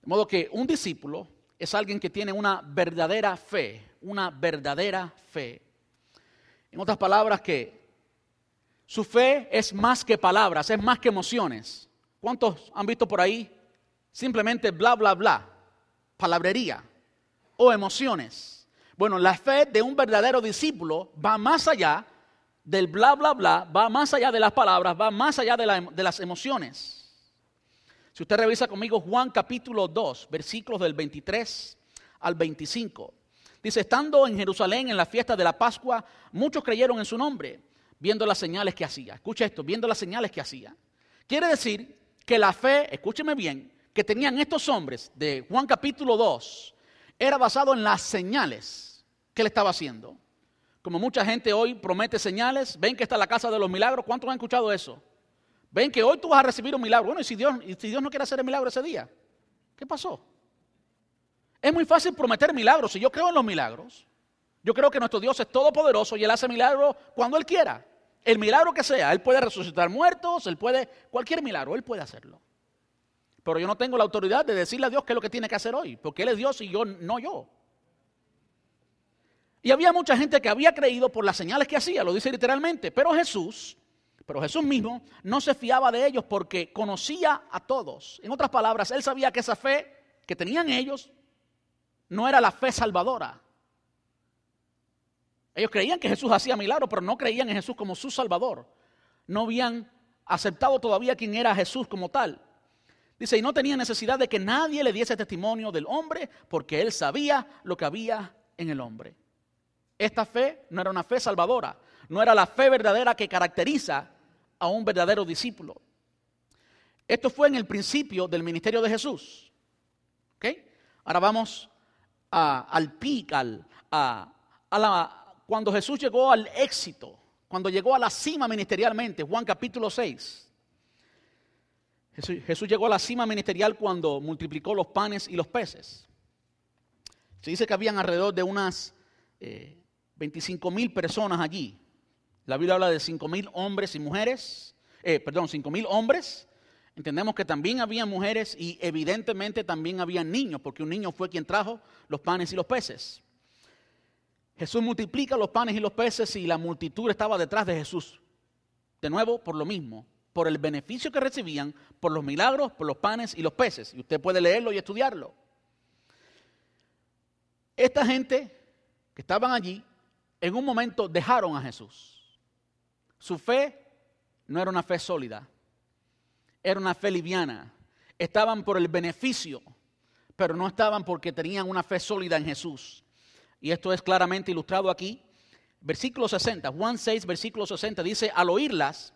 De modo que un discípulo es alguien que tiene una verdadera fe, una verdadera fe. En otras palabras, que su fe es más que palabras, es más que emociones. ¿Cuántos han visto por ahí simplemente bla, bla, bla? Palabrería o emociones. Bueno, la fe de un verdadero discípulo va más allá del bla, bla, bla, va más allá de las palabras, va más allá de, de las emociones. Si usted revisa conmigo Juan capítulo 2, versículos del 23 al 25. Dice, estando en Jerusalén en la fiesta de la Pascua, muchos creyeron en su nombre, viendo las señales que hacía. Escucha esto, viendo las señales que hacía. Quiere decir que la fe, escúcheme bien, que tenían estos hombres de Juan capítulo 2, era basado en las señales que él estaba haciendo. Como mucha gente hoy promete señales, ven que está la casa de los milagros. ¿Cuántos han escuchado eso? Ven que hoy tú vas a recibir un milagro. Bueno, y si Dios, si Dios no quiere hacer el milagro ese día, ¿qué pasó? Es muy fácil prometer milagros. Si yo creo en los milagros, yo creo que nuestro Dios es todopoderoso y Él hace milagros cuando Él quiera. El milagro que sea, Él puede resucitar muertos, Él puede, cualquier milagro, Él puede hacerlo. Pero yo no tengo la autoridad de decirle a Dios qué es lo que tiene que hacer hoy, porque Él es Dios y yo no yo. Y había mucha gente que había creído por las señales que hacía, lo dice literalmente, pero Jesús pero Jesús mismo no se fiaba de ellos porque conocía a todos. En otras palabras, él sabía que esa fe que tenían ellos no era la fe salvadora. Ellos creían que Jesús hacía milagros, pero no creían en Jesús como su salvador. No habían aceptado todavía quién era Jesús como tal. Dice, y no tenía necesidad de que nadie le diese testimonio del hombre, porque él sabía lo que había en el hombre. Esta fe no era una fe salvadora, no era la fe verdadera que caracteriza a un verdadero discípulo. Esto fue en el principio del ministerio de Jesús. Ahora vamos al pic, a, la, cuando Jesús llegó al éxito, cuando llegó a la cima ministerialmente, Juan capítulo 6. Jesús, llegó a la cima ministerial cuando multiplicó los panes y los peces. Se dice que habían alrededor de unas 25 eh, mil personas allí. La Biblia habla de 5 mil hombres y mujeres, eh, perdón, 5 mil hombres. Entendemos que también había mujeres y evidentemente también había niños, porque un niño fue quien trajo los panes y los peces. Jesús multiplica los panes y los peces y la multitud estaba detrás de Jesús. De nuevo, por lo mismo, por el beneficio que recibían, por los milagros, por los panes y los peces. Y usted puede leerlo y estudiarlo. Esta gente que estaban allí, en un momento dejaron a Jesús. Su fe no era una fe sólida, era una fe liviana. Estaban por el beneficio, pero no estaban porque tenían una fe sólida en Jesús. Y esto es claramente ilustrado aquí. Versículo 60, Juan 6, versículo 60 dice, al oírlas,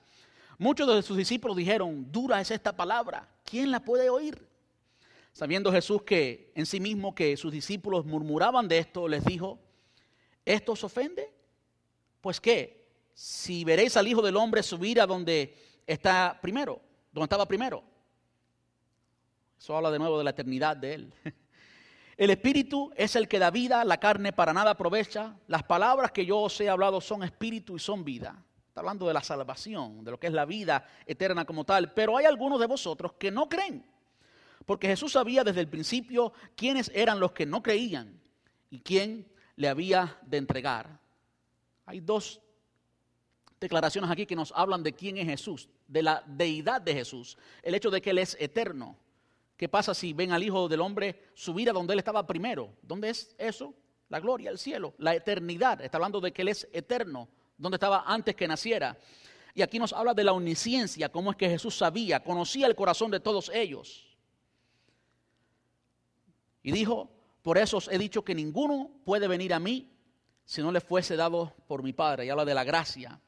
muchos de sus discípulos dijeron, dura es esta palabra, ¿quién la puede oír? Sabiendo Jesús que en sí mismo que sus discípulos murmuraban de esto, les dijo, ¿esto os ofende? Pues qué, si veréis al Hijo del Hombre subir a donde está primero, donde estaba primero. Eso habla de nuevo de la eternidad de Él. El Espíritu es el que da vida, la carne para nada aprovecha. Las palabras que yo os he hablado son espíritu y son vida. Está hablando de la salvación, de lo que es la vida eterna como tal. Pero hay algunos de vosotros que no creen. Porque Jesús sabía desde el principio quiénes eran los que no creían y quién le había de entregar. Hay dos declaraciones aquí que nos hablan de quién es Jesús, de la deidad de Jesús, el hecho de que Él es eterno. ¿Qué pasa si ven al Hijo del Hombre subir a donde Él estaba primero? ¿Dónde es eso? La gloria, el cielo, la eternidad. Está hablando de que Él es eterno, donde estaba antes que naciera. Y aquí nos habla de la omnisciencia, cómo es que Jesús sabía, conocía el corazón de todos ellos. Y dijo, por eso os he dicho que ninguno puede venir a mí si no le fuese dado por mi Padre. Y habla de la gracia.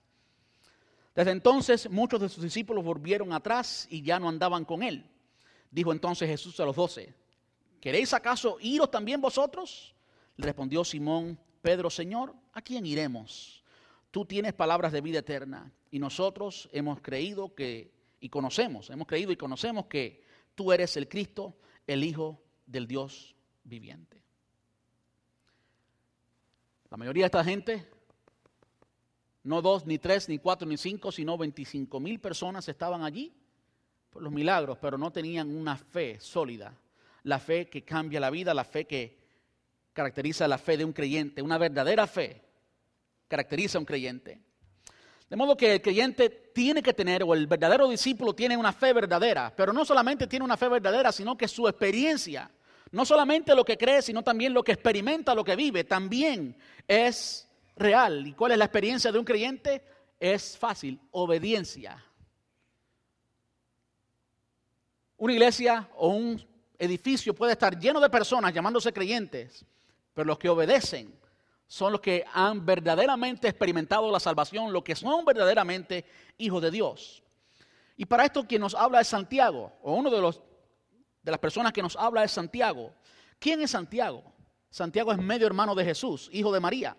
Desde entonces muchos de sus discípulos volvieron atrás y ya no andaban con él. Dijo entonces Jesús a los doce, ¿queréis acaso iros también vosotros? Le respondió Simón, Pedro, Señor, ¿a quién iremos? Tú tienes palabras de vida eterna y nosotros hemos creído que y conocemos, hemos creído y conocemos que tú eres el Cristo, el Hijo del Dios viviente. La mayoría de esta gente, no dos, ni tres, ni cuatro, ni cinco, sino 25 mil personas estaban allí por los milagros, pero no tenían una fe sólida. La fe que cambia la vida, la fe que caracteriza la fe de un creyente, una verdadera fe caracteriza a un creyente. De modo que el creyente tiene que tener, o el verdadero discípulo tiene una fe verdadera, pero no solamente tiene una fe verdadera, sino que su experiencia no solamente lo que cree, sino también lo que experimenta, lo que vive, también es real. ¿Y cuál es la experiencia de un creyente? Es fácil, obediencia. Una iglesia o un edificio puede estar lleno de personas llamándose creyentes, pero los que obedecen son los que han verdaderamente experimentado la salvación, los que son verdaderamente hijos de Dios. Y para esto quien nos habla es Santiago, o uno de los de las personas que nos habla es Santiago. ¿Quién es Santiago? Santiago es medio hermano de Jesús, hijo de María.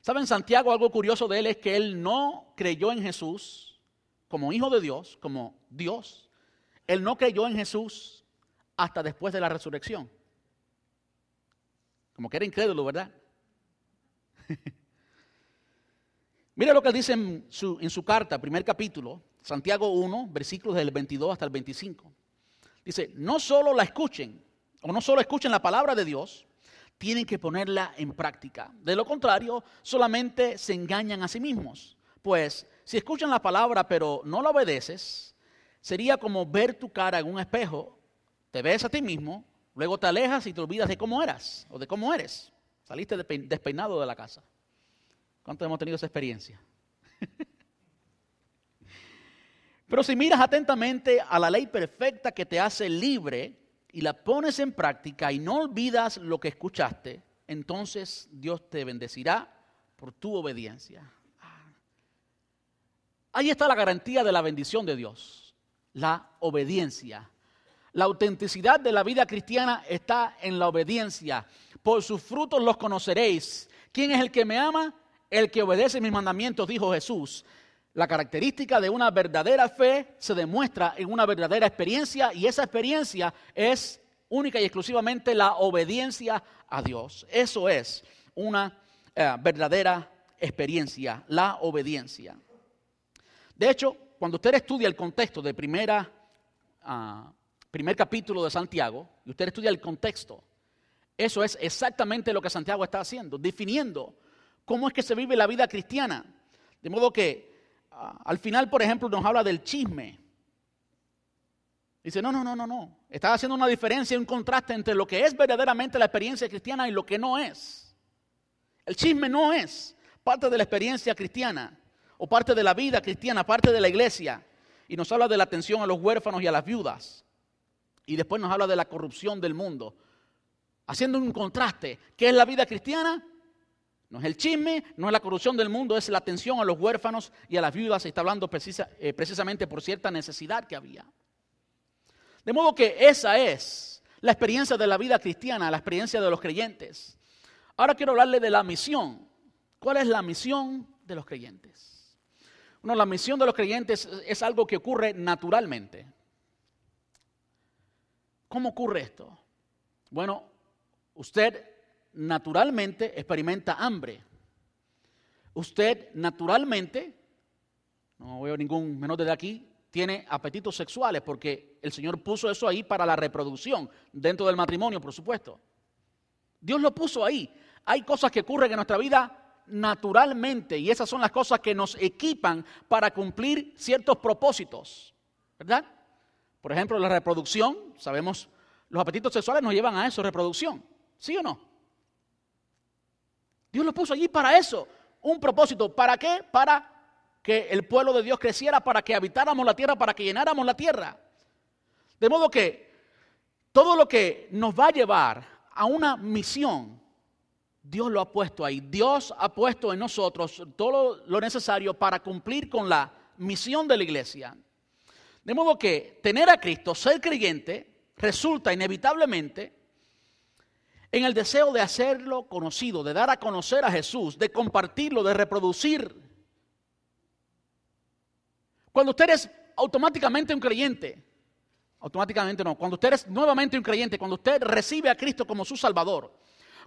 ¿Saben Santiago? Algo curioso de él es que él no creyó en Jesús como hijo de Dios, como Dios. Él no creyó en Jesús hasta después de la resurrección. Como que era incrédulo, ¿verdad? Mira lo que dice en su, en su carta, primer capítulo, Santiago 1, versículos del 22 hasta el 25. Dice, no solo la escuchen, o no solo escuchen la palabra de Dios, tienen que ponerla en práctica. De lo contrario, solamente se engañan a sí mismos. Pues si escuchan la palabra pero no la obedeces, sería como ver tu cara en un espejo, te ves a ti mismo, luego te alejas y te olvidas de cómo eras o de cómo eres. Saliste despeinado de la casa. ¿Cuántos hemos tenido esa experiencia? Pero si miras atentamente a la ley perfecta que te hace libre y la pones en práctica y no olvidas lo que escuchaste, entonces Dios te bendecirá por tu obediencia. Ahí está la garantía de la bendición de Dios, la obediencia. La autenticidad de la vida cristiana está en la obediencia. Por sus frutos los conoceréis. ¿Quién es el que me ama? El que obedece mis mandamientos, dijo Jesús. La característica de una verdadera fe se demuestra en una verdadera experiencia y esa experiencia es única y exclusivamente la obediencia a Dios. Eso es una eh, verdadera experiencia, la obediencia. De hecho, cuando usted estudia el contexto de ah, primer capítulo de Santiago, y usted estudia el contexto, eso es exactamente lo que Santiago está haciendo, definiendo cómo es que se vive la vida cristiana. De modo que ah, al final, por ejemplo, nos habla del chisme. Dice, no, no, no, no, no. Está haciendo una diferencia, un contraste entre lo que es verdaderamente la experiencia cristiana y lo que no es. El chisme no es parte de la experiencia cristiana o parte de la vida cristiana, parte de la iglesia. Y nos habla de la atención a los huérfanos y a las viudas. Y después nos habla de la corrupción del mundo. Haciendo un contraste. ¿Qué es la vida cristiana? No es el chisme, no es la corrupción del mundo, es la atención a los huérfanos y a las viudas. Se está hablando eh, precisamente por cierta necesidad que había. De modo que esa es la experiencia de la vida cristiana, la experiencia de los creyentes. Ahora quiero hablarle de la misión. ¿Cuál es la misión de los creyentes? Bueno, la misión de los creyentes es algo que ocurre naturalmente. ¿Cómo ocurre esto? Bueno, usted naturalmente experimenta hambre. Usted naturalmente, no veo ningún menor de aquí, tiene apetitos sexuales, porque el Señor puso eso ahí para la reproducción, dentro del matrimonio, por supuesto. Dios lo puso ahí. Hay cosas que ocurren en nuestra vida naturalmente y esas son las cosas que nos equipan para cumplir ciertos propósitos, ¿verdad? Por ejemplo, la reproducción, sabemos, los apetitos sexuales nos llevan a eso, reproducción, ¿sí o no? Dios lo puso allí para eso, un propósito, ¿para qué? Para que el pueblo de Dios creciera, para que habitáramos la tierra, para que llenáramos la tierra. De modo que todo lo que nos va a llevar a una misión, Dios lo ha puesto ahí. Dios ha puesto en nosotros todo lo necesario para cumplir con la misión de la iglesia. De modo que tener a Cristo, ser creyente, resulta inevitablemente en el deseo de hacerlo conocido, de dar a conocer a Jesús, de compartirlo, de reproducir cuando usted es automáticamente un creyente, automáticamente no, cuando usted es nuevamente un creyente, cuando usted recibe a Cristo como su Salvador,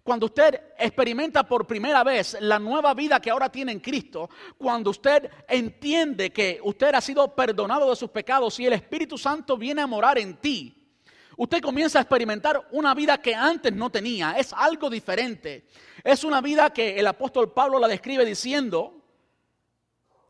cuando usted experimenta por primera vez la nueva vida que ahora tiene en Cristo, cuando usted entiende que usted ha sido perdonado de sus pecados y el Espíritu Santo viene a morar en ti, usted comienza a experimentar una vida que antes no tenía, es algo diferente. Es una vida que el apóstol Pablo la describe diciendo,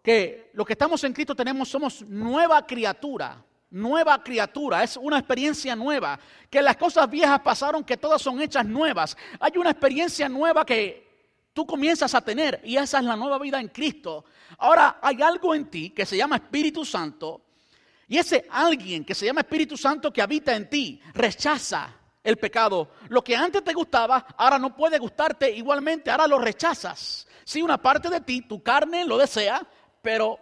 que los que estamos en Cristo tenemos, somos nueva criatura, nueva criatura, es una experiencia nueva, que las cosas viejas pasaron, que todas son hechas nuevas. Hay una experiencia nueva que tú comienzas a tener y esa es la nueva vida en Cristo. Ahora hay algo en ti que se llama Espíritu Santo y ese alguien que se llama Espíritu Santo que habita en ti rechaza el pecado. Lo que antes te gustaba, ahora no puede gustarte igualmente, ahora lo rechazas. Si una parte de ti, tu carne lo desea, pero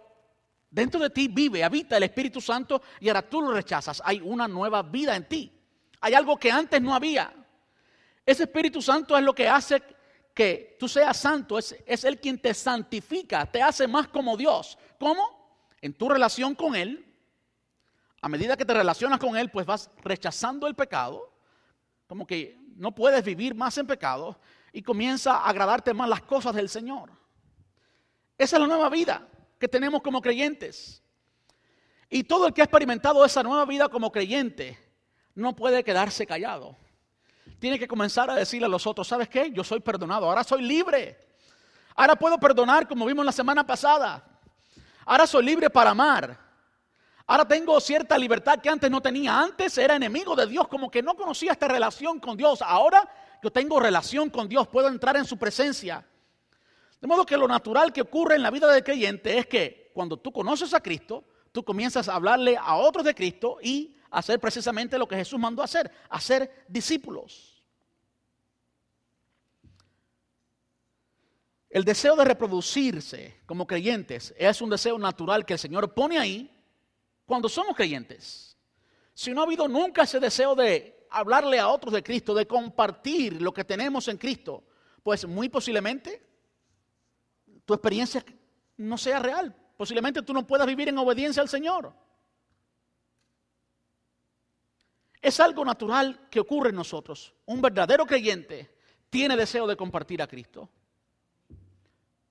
dentro de ti vive, habita el Espíritu Santo y ahora tú lo rechazas. Hay una nueva vida en ti. Hay algo que antes no había. Ese Espíritu Santo es lo que hace que tú seas santo, es, es el quien te santifica, te hace más como Dios. ¿Cómo? En tu relación con Él, a medida que te relacionas con Él, pues vas rechazando el pecado, como que no puedes vivir más en pecado y comienza a agradarte más las cosas del Señor. Esa es la nueva vida que tenemos como creyentes. Y todo el que ha experimentado esa nueva vida como creyente no puede quedarse callado. Tiene que comenzar a decirle a los otros, ¿sabes qué? Yo soy perdonado, ahora soy libre. Ahora puedo perdonar como vimos la semana pasada. Ahora soy libre para amar. Ahora tengo cierta libertad que antes no tenía. Antes era enemigo de Dios, como que no conocía esta relación con Dios. Ahora yo tengo relación con Dios, puedo entrar en su presencia. De modo que lo natural que ocurre en la vida del creyente es que cuando tú conoces a Cristo, tú comienzas a hablarle a otros de Cristo y hacer precisamente lo que Jesús mandó a hacer, hacer discípulos. El deseo de reproducirse como creyentes es un deseo natural que el Señor pone ahí cuando somos creyentes. Si no ha habido nunca ese deseo de hablarle a otros de Cristo, de compartir lo que tenemos en Cristo, pues muy posiblemente tu experiencia no sea real. Posiblemente tú no puedas vivir en obediencia al Señor. Es algo natural que ocurre en nosotros. Un verdadero creyente tiene deseo de compartir a Cristo.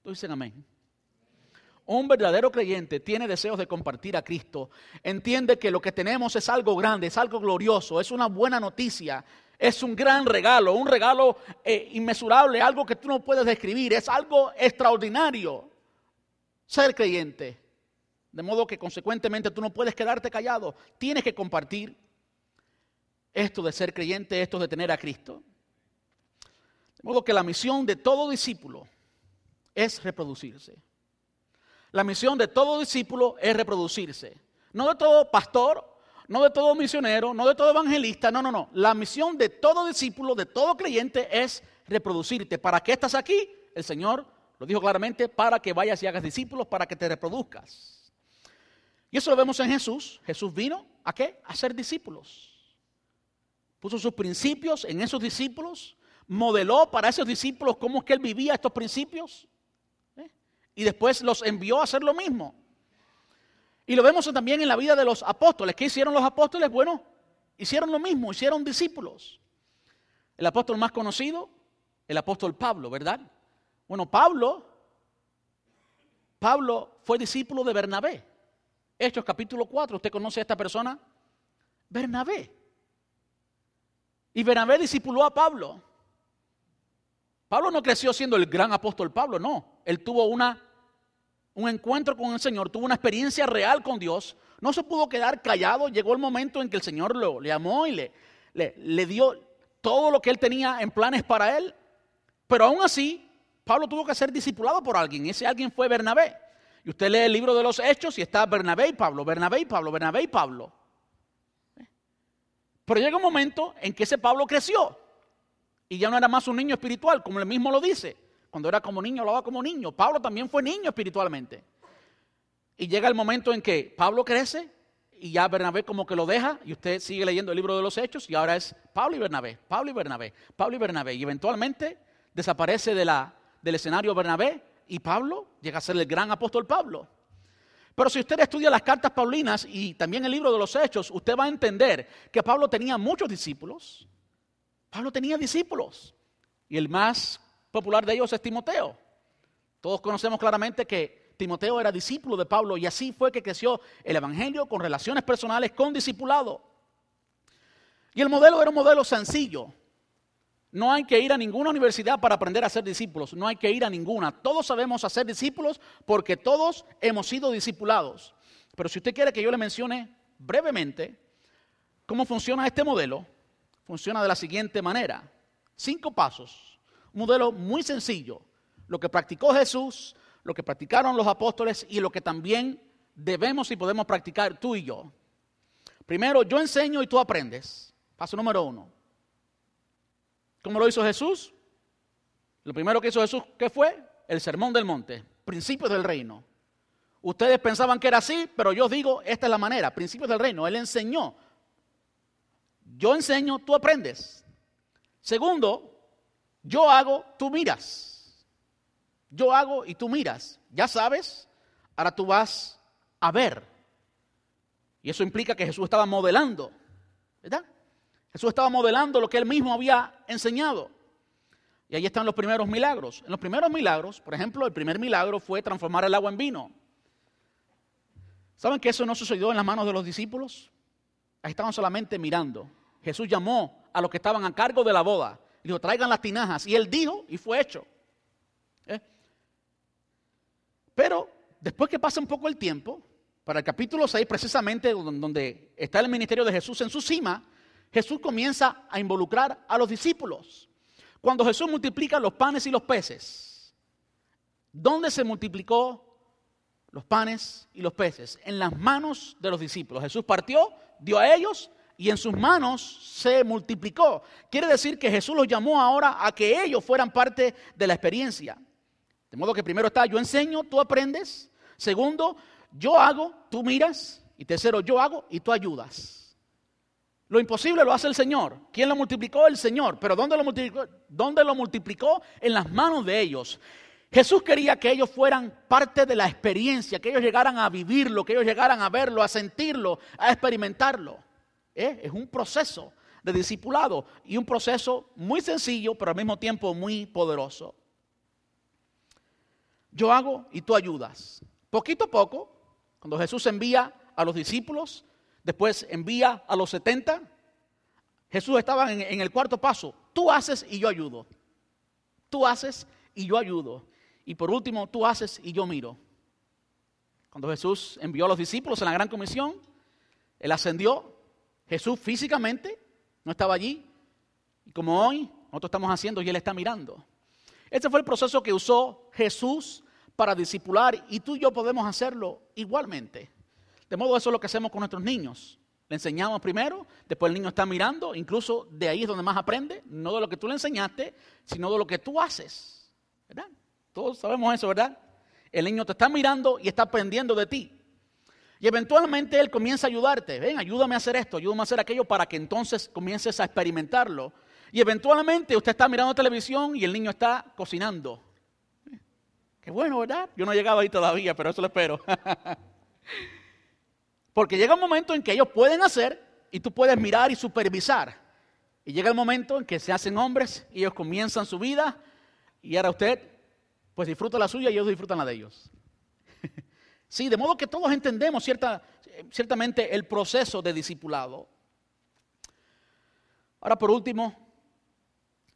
Dicen amén. Un verdadero creyente tiene deseos de compartir a Cristo. Entiende que lo que tenemos es algo grande, es algo glorioso, es una buena noticia, es un gran regalo, un regalo eh, inmesurable, algo que tú no puedes describir, es algo extraordinario. Ser creyente. De modo que consecuentemente tú no puedes quedarte callado, tienes que compartir esto de ser creyente, esto de tener a Cristo. De modo que la misión de todo discípulo es reproducirse. La misión de todo discípulo es reproducirse. No de todo pastor, no de todo misionero, no de todo evangelista, no, no, no. La misión de todo discípulo, de todo creyente es reproducirte. ¿Para qué estás aquí? El Señor lo dijo claramente, para que vayas y hagas discípulos, para que te reproduzcas. Y eso lo vemos en Jesús. Jesús vino a qué? A ser discípulos. Puso sus principios en esos discípulos, modeló para esos discípulos cómo es que él vivía estos principios y después los envió a hacer lo mismo. Y lo vemos también en la vida de los apóstoles. ¿Qué hicieron los apóstoles? Bueno, hicieron lo mismo, hicieron discípulos. El apóstol más conocido, el apóstol Pablo, ¿verdad? Bueno, Pablo, Pablo fue discípulo de Bernabé. Hechos capítulo 4, ¿usted conoce a esta persona? Bernabé. Y Bernabé discipuló a Pablo. Pablo no creció siendo el gran apóstol Pablo, no. Él tuvo una un encuentro con el Señor, tuvo una experiencia real con Dios, no se pudo quedar callado, llegó el momento en que el Señor lo, le amó y le, le, dio todo lo que él tenía en planes para él, pero aún así, Pablo tuvo que ser discipulado por alguien, y ese alguien fue Bernabé. Y usted lee el libro de los Hechos y está Bernabé y Pablo, Bernabé y Pablo, Bernabé y Pablo. Pero llega un momento en que ese Pablo creció y ya no era más un niño espiritual, como él mismo lo dice. Cuando era como niño, hablaba como niño. Pablo también fue niño espiritualmente. Y llega el momento en que Pablo crece y ya Bernabé como que lo deja y usted sigue leyendo el libro de los hechos y ahora es Pablo y Bernabé, Pablo y Bernabé, Pablo y Bernabé. Y eventualmente desaparece de la, del escenario Bernabé y Pablo llega a ser el gran apóstol Pablo. Pero si usted estudia las cartas paulinas y también el libro de los hechos, usted va a entender que Pablo tenía muchos discípulos. Pablo tenía discípulos. Y el más popular de ellos es Timoteo. Todos conocemos claramente que Timoteo era discípulo de Pablo y así fue que creció el Evangelio con relaciones personales con discipulado. Y el modelo era un modelo sencillo. No hay que ir a ninguna universidad para aprender a ser discípulos, no hay que ir a ninguna. Todos sabemos hacer discípulos porque todos hemos sido discipulados. Pero si usted quiere que yo le mencione brevemente cómo funciona este modelo, funciona de la siguiente manera. Cinco pasos un modelo muy sencillo. Lo que practicó Jesús, lo que practicaron los apóstoles y lo que también debemos y podemos practicar tú y yo. Primero, yo enseño y tú aprendes. Paso número uno. ¿Cómo lo hizo Jesús? Lo primero que hizo Jesús, ¿qué fue? El sermón del monte, principios del reino. Ustedes pensaban que era así, pero yo digo, esta es la manera, principios del reino. Él enseñó. Yo enseño, tú aprendes. Segundo, yo hago, tú miras. Yo hago y tú miras. Ya sabes, ahora tú vas a ver. Y eso implica que Jesús estaba modelando, ¿verdad? Jesús estaba modelando lo que él mismo había enseñado. Y ahí están los primeros milagros. En los primeros milagros, por ejemplo, el primer milagro fue transformar el agua en vino. ¿Saben que eso no sucedió en las manos de los discípulos? Ahí estaban solamente mirando. Jesús llamó a los que estaban a cargo de la boda Dijo, traigan las tinajas. Y él dijo y fue hecho. ¿Eh? Pero después que pasa un poco el tiempo, para el capítulo 6, precisamente donde está el ministerio de Jesús en su cima, Jesús comienza a involucrar a los discípulos. Cuando Jesús multiplica los panes y los peces, ¿dónde se multiplicó los panes y los peces en las manos de los discípulos. Jesús partió, dio a ellos y en sus manos se multiplicó. Quiere decir que Jesús los llamó ahora a que ellos fueran parte de la experiencia. De modo que primero está, yo enseño, tú aprendes. Segundo, yo hago, tú miras. Y tercero, yo hago y tú ayudas. Lo imposible lo hace el Señor. ¿Quién lo multiplicó? El Señor. Pero ¿dónde lo multiplicó? ¿Dónde lo multiplicó? En las manos de ellos. Jesús quería que ellos fueran parte de la experiencia, que ellos llegaran a vivirlo, que ellos llegaran a verlo, a sentirlo, a experimentarlo. ¿Eh? Es un proceso de discipulado y un proceso muy sencillo, pero al mismo tiempo muy poderoso. Yo hago y tú ayudas. Poquito a poco, cuando Jesús envía a los discípulos, después envía a los 70, Jesús estaba en, en el cuarto paso. Tú haces y yo ayudo. Tú haces y yo ayudo. Y por último, tú haces y yo miro. Cuando Jesús envió a los discípulos en la gran comisión, Él ascendió, Jesús físicamente no estaba allí. Y como hoy nosotros estamos haciendo y Él está mirando. Este fue el proceso que usó Jesús para discipular y tú y yo podemos hacerlo igualmente. De modo eso es lo que hacemos con nuestros niños. Le enseñamos primero, después el niño está mirando, incluso de ahí es donde más aprende, no de lo que tú le enseñaste, sino de lo que tú haces. ¿Verdad? Todos sabemos eso, ¿verdad? El niño te está mirando y está aprendiendo de ti. Y eventualmente Él comienza a ayudarte. Ven, ayúdame a hacer esto, ayúdame a hacer aquello para que entonces comiences a experimentarlo. Y eventualmente usted está mirando televisión y el niño está cocinando. Qué bueno, ¿verdad? Yo no he llegado ahí todavía, pero eso lo espero. Porque llega un momento en que ellos pueden hacer y tú puedes mirar y supervisar. Y llega el momento en que se hacen hombres y ellos comienzan su vida y ahora usted pues disfruta la suya y ellos disfrutan la de ellos. Sí, de modo que todos entendemos cierta, ciertamente el proceso de discipulado. Ahora, por último,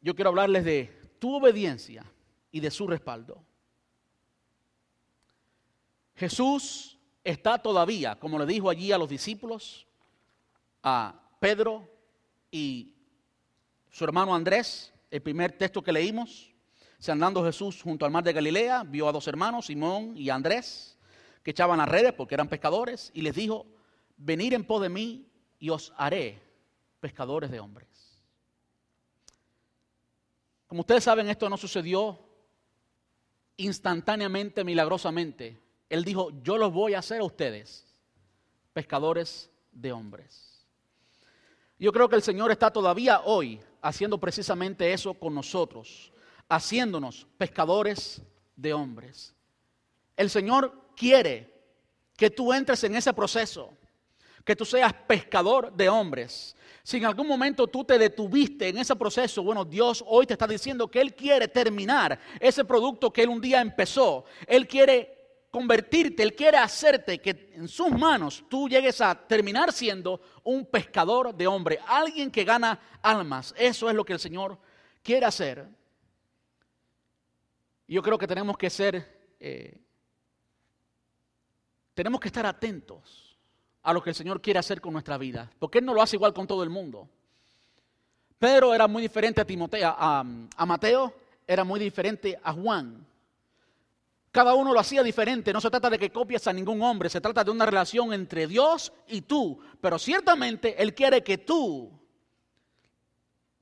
yo quiero hablarles de tu obediencia y de su respaldo. Jesús está todavía, como le dijo allí a los discípulos, a Pedro y su hermano Andrés, el primer texto que leímos, se andando Jesús junto al mar de Galilea, vio a dos hermanos, Simón y Andrés que echaban las redes porque eran pescadores y les dijo, venid en pos de mí y os haré pescadores de hombres. Como ustedes saben, esto no sucedió instantáneamente, milagrosamente. Él dijo, yo los voy a hacer a ustedes pescadores de hombres. Yo creo que el Señor está todavía hoy haciendo precisamente eso con nosotros, haciéndonos pescadores de hombres. El Señor quiere que tú entres en ese proceso, que tú seas pescador de hombres. Si en algún momento tú te detuviste en ese proceso, bueno, Dios hoy te está diciendo que Él quiere terminar ese producto que Él un día empezó. Él quiere convertirte, Él quiere hacerte que en sus manos tú llegues a terminar siendo un pescador de hombres, alguien que gana almas. Eso es lo que el Señor quiere hacer. Yo creo que tenemos que ser eh, tenemos que estar atentos a lo que el Señor quiere hacer con nuestra vida, porque Él no lo hace igual con todo el mundo. Pedro era muy diferente a Timoteo, a, Mateo era muy diferente a Juan. Cada uno lo hacía diferente. No se trata de que copies a ningún hombre, se trata de una relación entre Dios y tú. Pero ciertamente Él quiere que tú,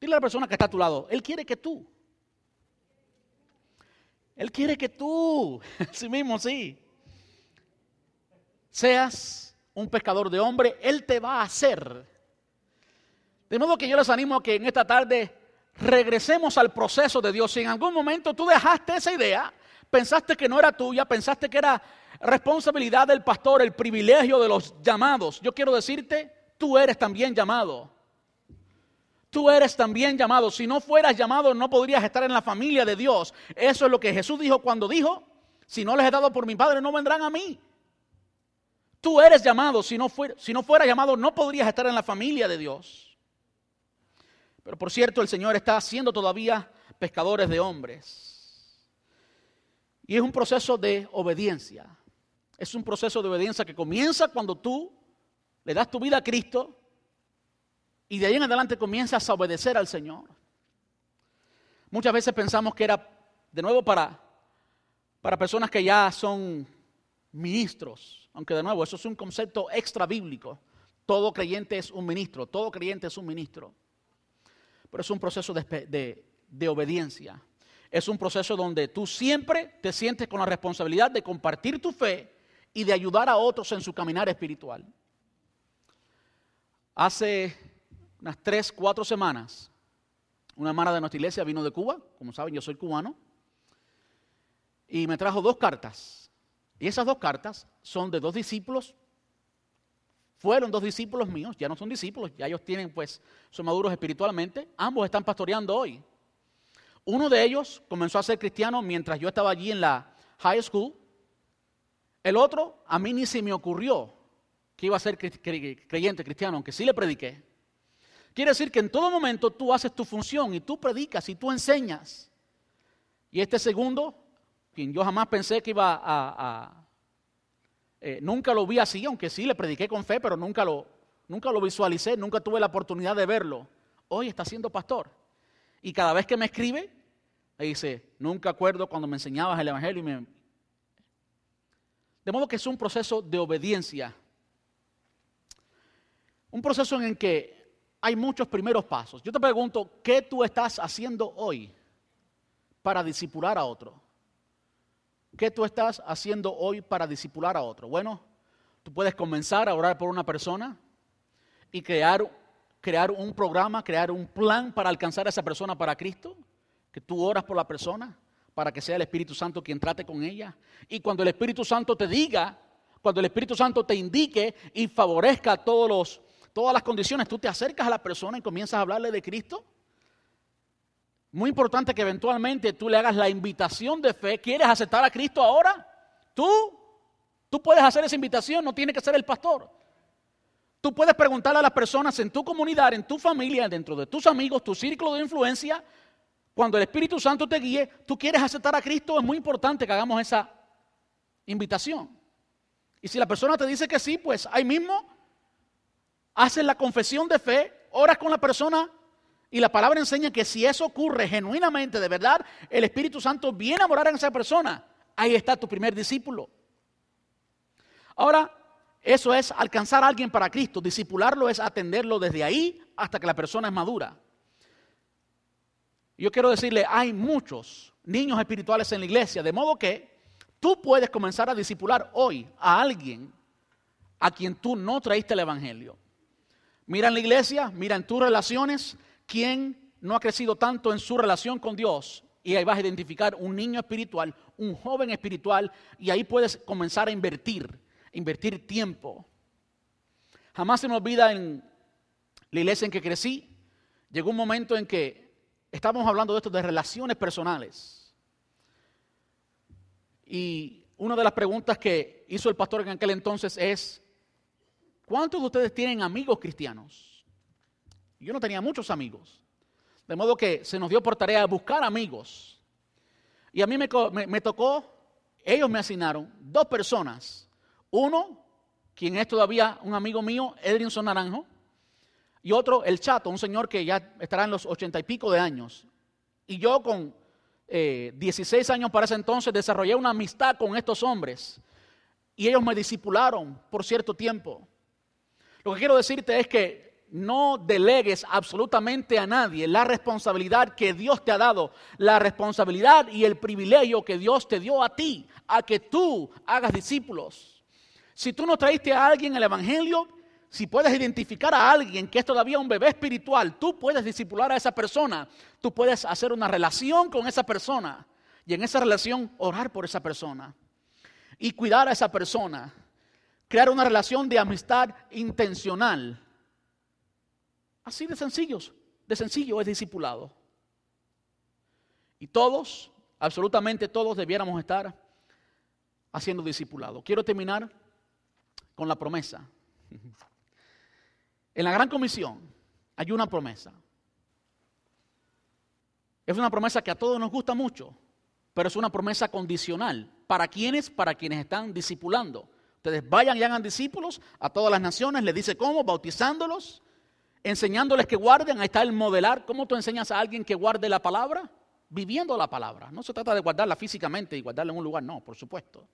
dile a la persona que está a tu lado, Él quiere que tú. Él quiere que tú, sí mismo, sí seas un pescador de hombre, Él te va a hacer. De modo que yo les animo a que en esta tarde regresemos al proceso de Dios. Si en algún momento tú dejaste esa idea, pensaste que no era tuya, pensaste que era responsabilidad del pastor, el privilegio de los llamados, yo quiero decirte, tú eres también llamado. Tú eres también llamado. Si no fueras llamado, no podrías estar en la familia de Dios. Eso es lo que Jesús dijo cuando dijo, si no les he dado por mi Padre, no vendrán a mí. Tú eres llamado, si no, fuera, llamado no podrías estar en la familia de Dios. Pero por cierto, el Señor está haciendo todavía pescadores de hombres. Y es un proceso de obediencia. Es un proceso de obediencia que comienza cuando tú le das tu vida a Cristo y de ahí en adelante comienzas a obedecer al Señor. Muchas veces pensamos que era, de nuevo, para, para personas que ya son ministros. Aunque de nuevo, eso es un concepto extra bíblico. Todo creyente es un ministro, todo creyente es un ministro. Pero es un proceso de, obediencia. Es un proceso donde tú siempre te sientes con la responsabilidad de compartir tu fe y de ayudar a otros en su caminar espiritual. Hace unas tres, cuatro semanas, una hermana de nuestra iglesia vino de Cuba, como saben, yo soy cubano, y me trajo dos cartas. Y esas dos cartas son de dos discípulos, fueron dos discípulos míos, ya no son discípulos, ya ellos tienen, pues, son maduros espiritualmente, ambos están pastoreando hoy. Uno de ellos comenzó a ser cristiano mientras yo estaba allí en la high school. El otro, a mí ni se me ocurrió que iba a ser creyente cristiano, aunque sí le prediqué. Quiere decir que en todo momento tú haces tu función y tú predicas y tú enseñas. Y este segundo, quien yo jamás pensé que iba a... Eh, nunca lo vi así, aunque sí le prediqué con fe, pero nunca lo, nunca lo visualicé, nunca tuve la oportunidad de verlo. Hoy está siendo pastor. Y cada vez que me escribe, me dice, nunca acuerdo cuando me enseñabas el Evangelio. Y De modo que es un proceso de obediencia. Un proceso en el que hay muchos primeros pasos. Yo te pregunto, ¿qué tú estás haciendo hoy para disipular a otro? ¿Qué tú estás haciendo hoy para disipular a otro? Bueno, tú puedes comenzar a orar por una persona y crear, crear un programa, crear un plan para alcanzar a esa persona para Cristo, que tú oras por la persona para que sea el Espíritu Santo quien trate con ella. Y cuando el Espíritu Santo te diga, cuando el Espíritu Santo te indique y favorezca todos los todas las condiciones, tú te acercas a la persona y comienzas a hablarle de Cristo. Muy importante que eventualmente tú le hagas la invitación de fe. ¿Quieres aceptar a Cristo ahora? Tú, tú puedes hacer esa invitación, no tiene que ser el pastor. Tú puedes preguntarle a las personas en tu comunidad, en tu familia, dentro de tus amigos, tu círculo de influencia, cuando el Espíritu Santo te guíe, tú quieres aceptar a Cristo, es muy importante que hagamos esa invitación. Y si la persona te dice que sí, pues ahí mismo haces la confesión de fe, oras con la persona y la palabra enseña que si eso ocurre genuinamente, de verdad, el Espíritu Santo viene a morar en esa persona. Ahí está tu primer discípulo. Ahora, eso es alcanzar a alguien para Cristo. Discipularlo es atenderlo desde ahí hasta que la persona es madura. Yo quiero decirle, hay muchos niños espirituales en la iglesia, de modo que tú puedes comenzar a discipular hoy a alguien a quien tú no traíste el Evangelio. Mira en la iglesia, mira en tus relaciones, quién no ha crecido tanto en su relación con Dios. Y ahí vas a identificar un niño espiritual, un joven espiritual, y ahí puedes comenzar a invertir, invertir tiempo. Jamás se me olvida en la iglesia en que crecí, llegó un momento en que estábamos hablando de esto, de relaciones personales. Y una de las preguntas que hizo el pastor en aquel entonces es, ¿Cuántos de ustedes tienen amigos cristianos? Yo no tenía muchos amigos. De modo que se nos dio por tarea buscar amigos. Y a mí me, tocó, ellos me asignaron dos personas. Uno, quien es todavía un amigo mío, Edrinson Naranjo. Y otro, el Chato, un señor que ya estará en los ochenta y pico de años. Y yo con 16 eh, años para ese entonces desarrollé una amistad con estos hombres. Y ellos me discipularon por cierto tiempo. Lo que quiero decirte es que no delegues absolutamente a nadie la responsabilidad que Dios te ha dado, la responsabilidad y el privilegio que Dios te dio a ti, a que tú hagas discípulos. Si tú no traiste a alguien el Evangelio, si puedes identificar a alguien que es todavía un bebé espiritual, tú puedes discipular a esa persona, tú puedes hacer una relación con esa persona y en esa relación orar por esa persona y cuidar a esa persona crear una relación de amistad intencional. Así de sencillos, de sencillo es discipulado. Y todos, absolutamente todos debiéramos estar haciendo discipulado. Quiero terminar con la promesa. En la gran comisión hay una promesa. Es una promesa que a todos nos gusta mucho, pero es una promesa condicional. ¿Para quiénes? Para quienes están discipulando. Ustedes vayan y hagan discípulos a todas las naciones, les dice cómo, bautizándolos, enseñándoles que guarden, ahí está el modelar, ¿cómo tú enseñas a alguien que guarde la palabra? Viviendo la palabra. No se trata de guardarla físicamente y guardarla en un lugar, no, por supuesto.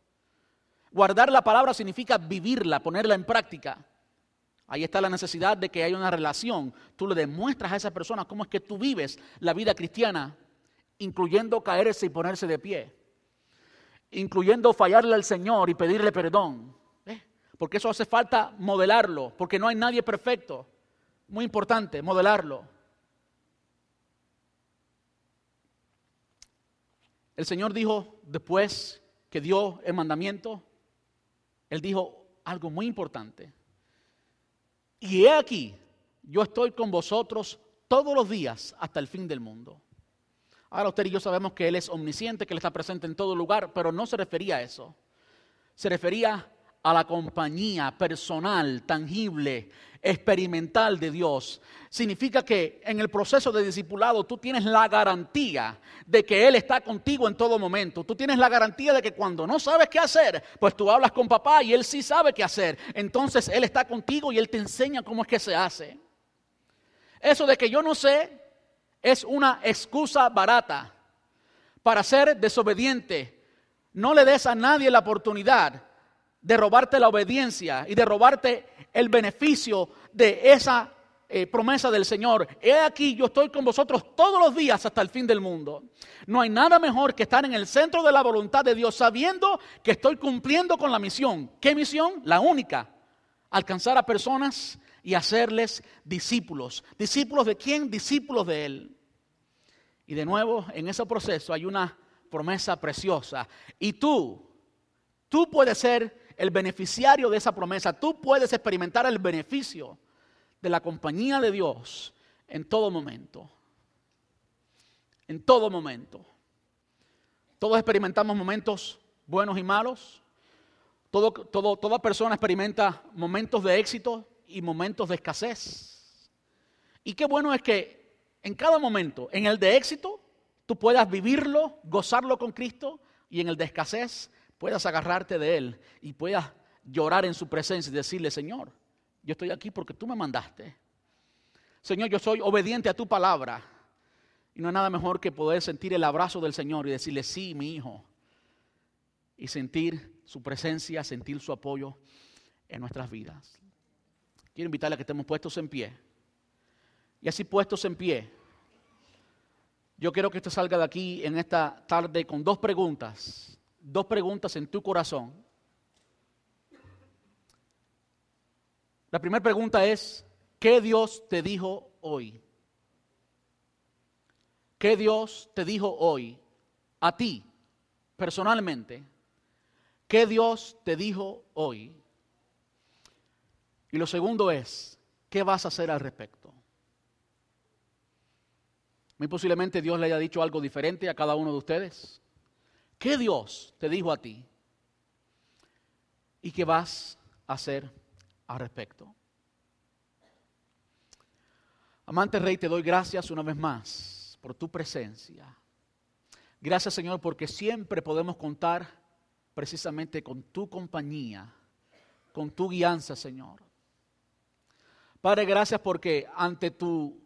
Guardar la palabra significa vivirla, ponerla en práctica. Ahí está la necesidad de que haya una relación. Tú le demuestras a esa persona cómo es que tú vives la vida cristiana, incluyendo caerse y ponerse de pie, incluyendo fallarle al Señor y pedirle perdón. ¿eh? Porque eso hace falta modelarlo, porque no hay nadie perfecto. Muy importante, modelarlo. El Señor dijo, después que dio el mandamiento, Él dijo algo muy importante. Y he aquí, yo estoy con vosotros todos los días hasta el fin del mundo. Ahora usted y yo sabemos que Él es omnisciente, que Él está presente en todo lugar, pero no se refería a eso. Se refería a la compañía personal, tangible, experimental de Dios. Significa que en el proceso de discipulado tú tienes la garantía de que Él está contigo en todo momento. Tú tienes la garantía de que cuando no sabes qué hacer, pues tú hablas con papá y Él sí sabe qué hacer. Entonces Él está contigo y Él te enseña cómo es que se hace. Eso de que yo no sé es una excusa barata para ser desobediente. No le des a nadie la oportunidad de robarte la obediencia y de robarte el beneficio de esa eh, promesa del Señor. He aquí, yo estoy con vosotros todos los días hasta el fin del mundo. No hay nada mejor que estar en el centro de la voluntad de Dios sabiendo que estoy cumpliendo con la misión. ¿Qué misión? La única. Alcanzar a personas y hacerles discípulos. ¿Discípulos de quién? Discípulos de Él. Y de nuevo, en ese proceso hay una promesa preciosa. Y tú, tú puedes ser el beneficiario de esa promesa. Tú puedes experimentar el beneficio de la compañía de Dios en todo momento. En todo momento. Todos experimentamos momentos buenos y malos. Todo, toda persona experimenta momentos de éxito y momentos de escasez. Y qué bueno es que en cada momento, en el de éxito, tú puedas vivirlo, gozarlo con Cristo, y en el de escasez, puedas agarrarte de Él y puedas llorar en su presencia y decirle, Señor, yo estoy aquí porque tú me mandaste. Señor, yo soy obediente a tu palabra. Y no hay nada mejor que poder sentir el abrazo del Señor y decirle, sí, mi hijo. Y sentir su presencia, sentir su apoyo en nuestras vidas. Quiero invitarle a que estemos puestos en pie. Y así puestos en pie, yo quiero que usted salga de aquí en esta tarde con dos preguntas dos preguntas en tu corazón. La primera pregunta es, ¿qué Dios te dijo hoy? ¿Qué Dios te dijo hoy a ti, personalmente? ¿Qué Dios te dijo hoy? Y lo segundo es, ¿qué vas a hacer al respecto? Muy posiblemente Dios le haya dicho algo diferente a cada uno de ustedes. ¿Qué Dios te dijo a ti? ¿Y qué vas a hacer al respecto? Amante Rey, te doy gracias una vez más por tu presencia. Gracias Señor porque siempre podemos contar precisamente con tu compañía, con tu guianza Señor. Padre, gracias porque ante tu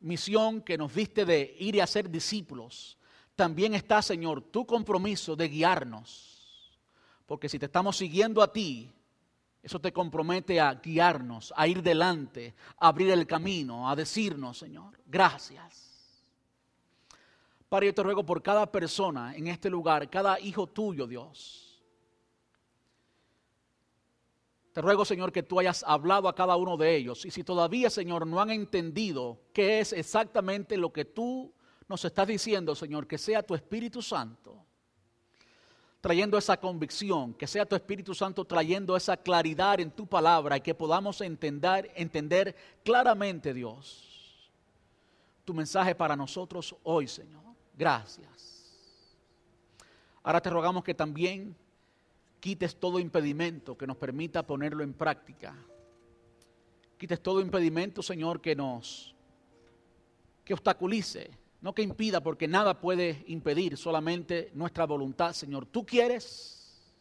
misión que nos diste de ir y hacer discípulos, también está, Señor, tu compromiso de guiarnos. Porque si te estamos siguiendo a ti, eso te compromete a guiarnos, a ir delante, a abrir el camino, a decirnos, Señor, gracias. Padre, yo te ruego por cada persona en este lugar, cada hijo tuyo, Dios. Te ruego, Señor, que tú hayas hablado a cada uno de ellos. Y si todavía, Señor, no han entendido qué es exactamente lo que tú nos estás diciendo, Señor, que sea tu Espíritu Santo trayendo esa convicción, que sea tu Espíritu Santo trayendo esa claridad en tu palabra y que podamos entender, entender claramente, Dios, tu mensaje para nosotros hoy, Señor. Gracias. Ahora te rogamos que también quites todo impedimento que nos permita ponerlo en práctica. Quites todo impedimento, Señor, que nos que obstaculice no que impida, porque nada puede impedir, solamente nuestra voluntad, Señor. Tú quieres.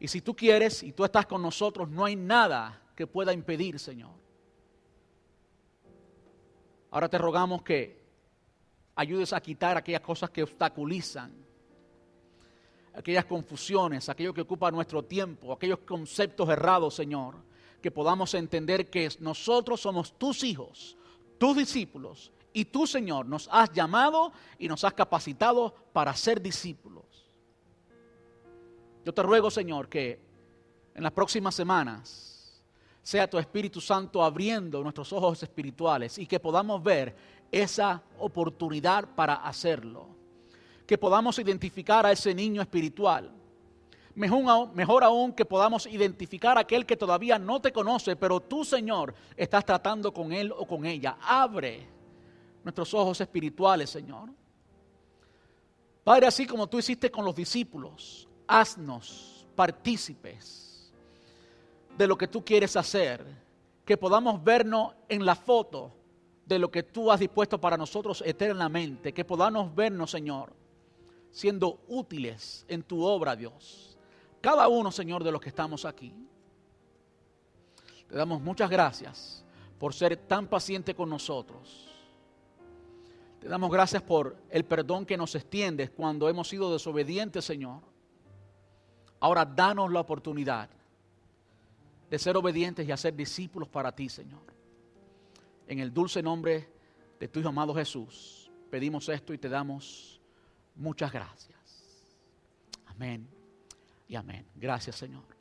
Y si tú quieres y tú estás con nosotros, no hay nada que pueda impedir, Señor. Ahora te rogamos que ayudes a quitar aquellas cosas que obstaculizan. aquellas confusiones, aquello que ocupa nuestro tiempo, aquellos conceptos errados, Señor, que podamos entender que nosotros somos tus hijos, tus discípulos, y tú, Señor, nos has llamado y nos has capacitado para ser discípulos. Yo te ruego, Señor, que en las próximas semanas sea tu Espíritu Santo abriendo nuestros ojos espirituales y que podamos ver esa oportunidad para hacerlo. Que podamos identificar a ese niño espiritual. Mejor, aún que podamos identificar a aquel que todavía no te conoce, pero tú, Señor, estás tratando con él o con ella. Abre nuestros ojos espirituales, Señor. Padre, así como tú hiciste con los discípulos, haznos partícipes de lo que tú quieres hacer, que podamos vernos en la foto de lo que tú has dispuesto para nosotros eternamente, que podamos vernos, Señor, siendo útiles en tu obra, Dios. Cada uno, Señor, de los que estamos aquí. Te damos muchas gracias por ser tan paciente con nosotros. Te damos gracias por el perdón que nos extiendes cuando hemos sido desobedientes, Señor. Ahora danos la oportunidad de ser obedientes y hacer discípulos para ti, Señor. En el dulce nombre de tu Hijo amado Jesús, pedimos esto y te damos muchas gracias. Amén y amén. Gracias, Señor.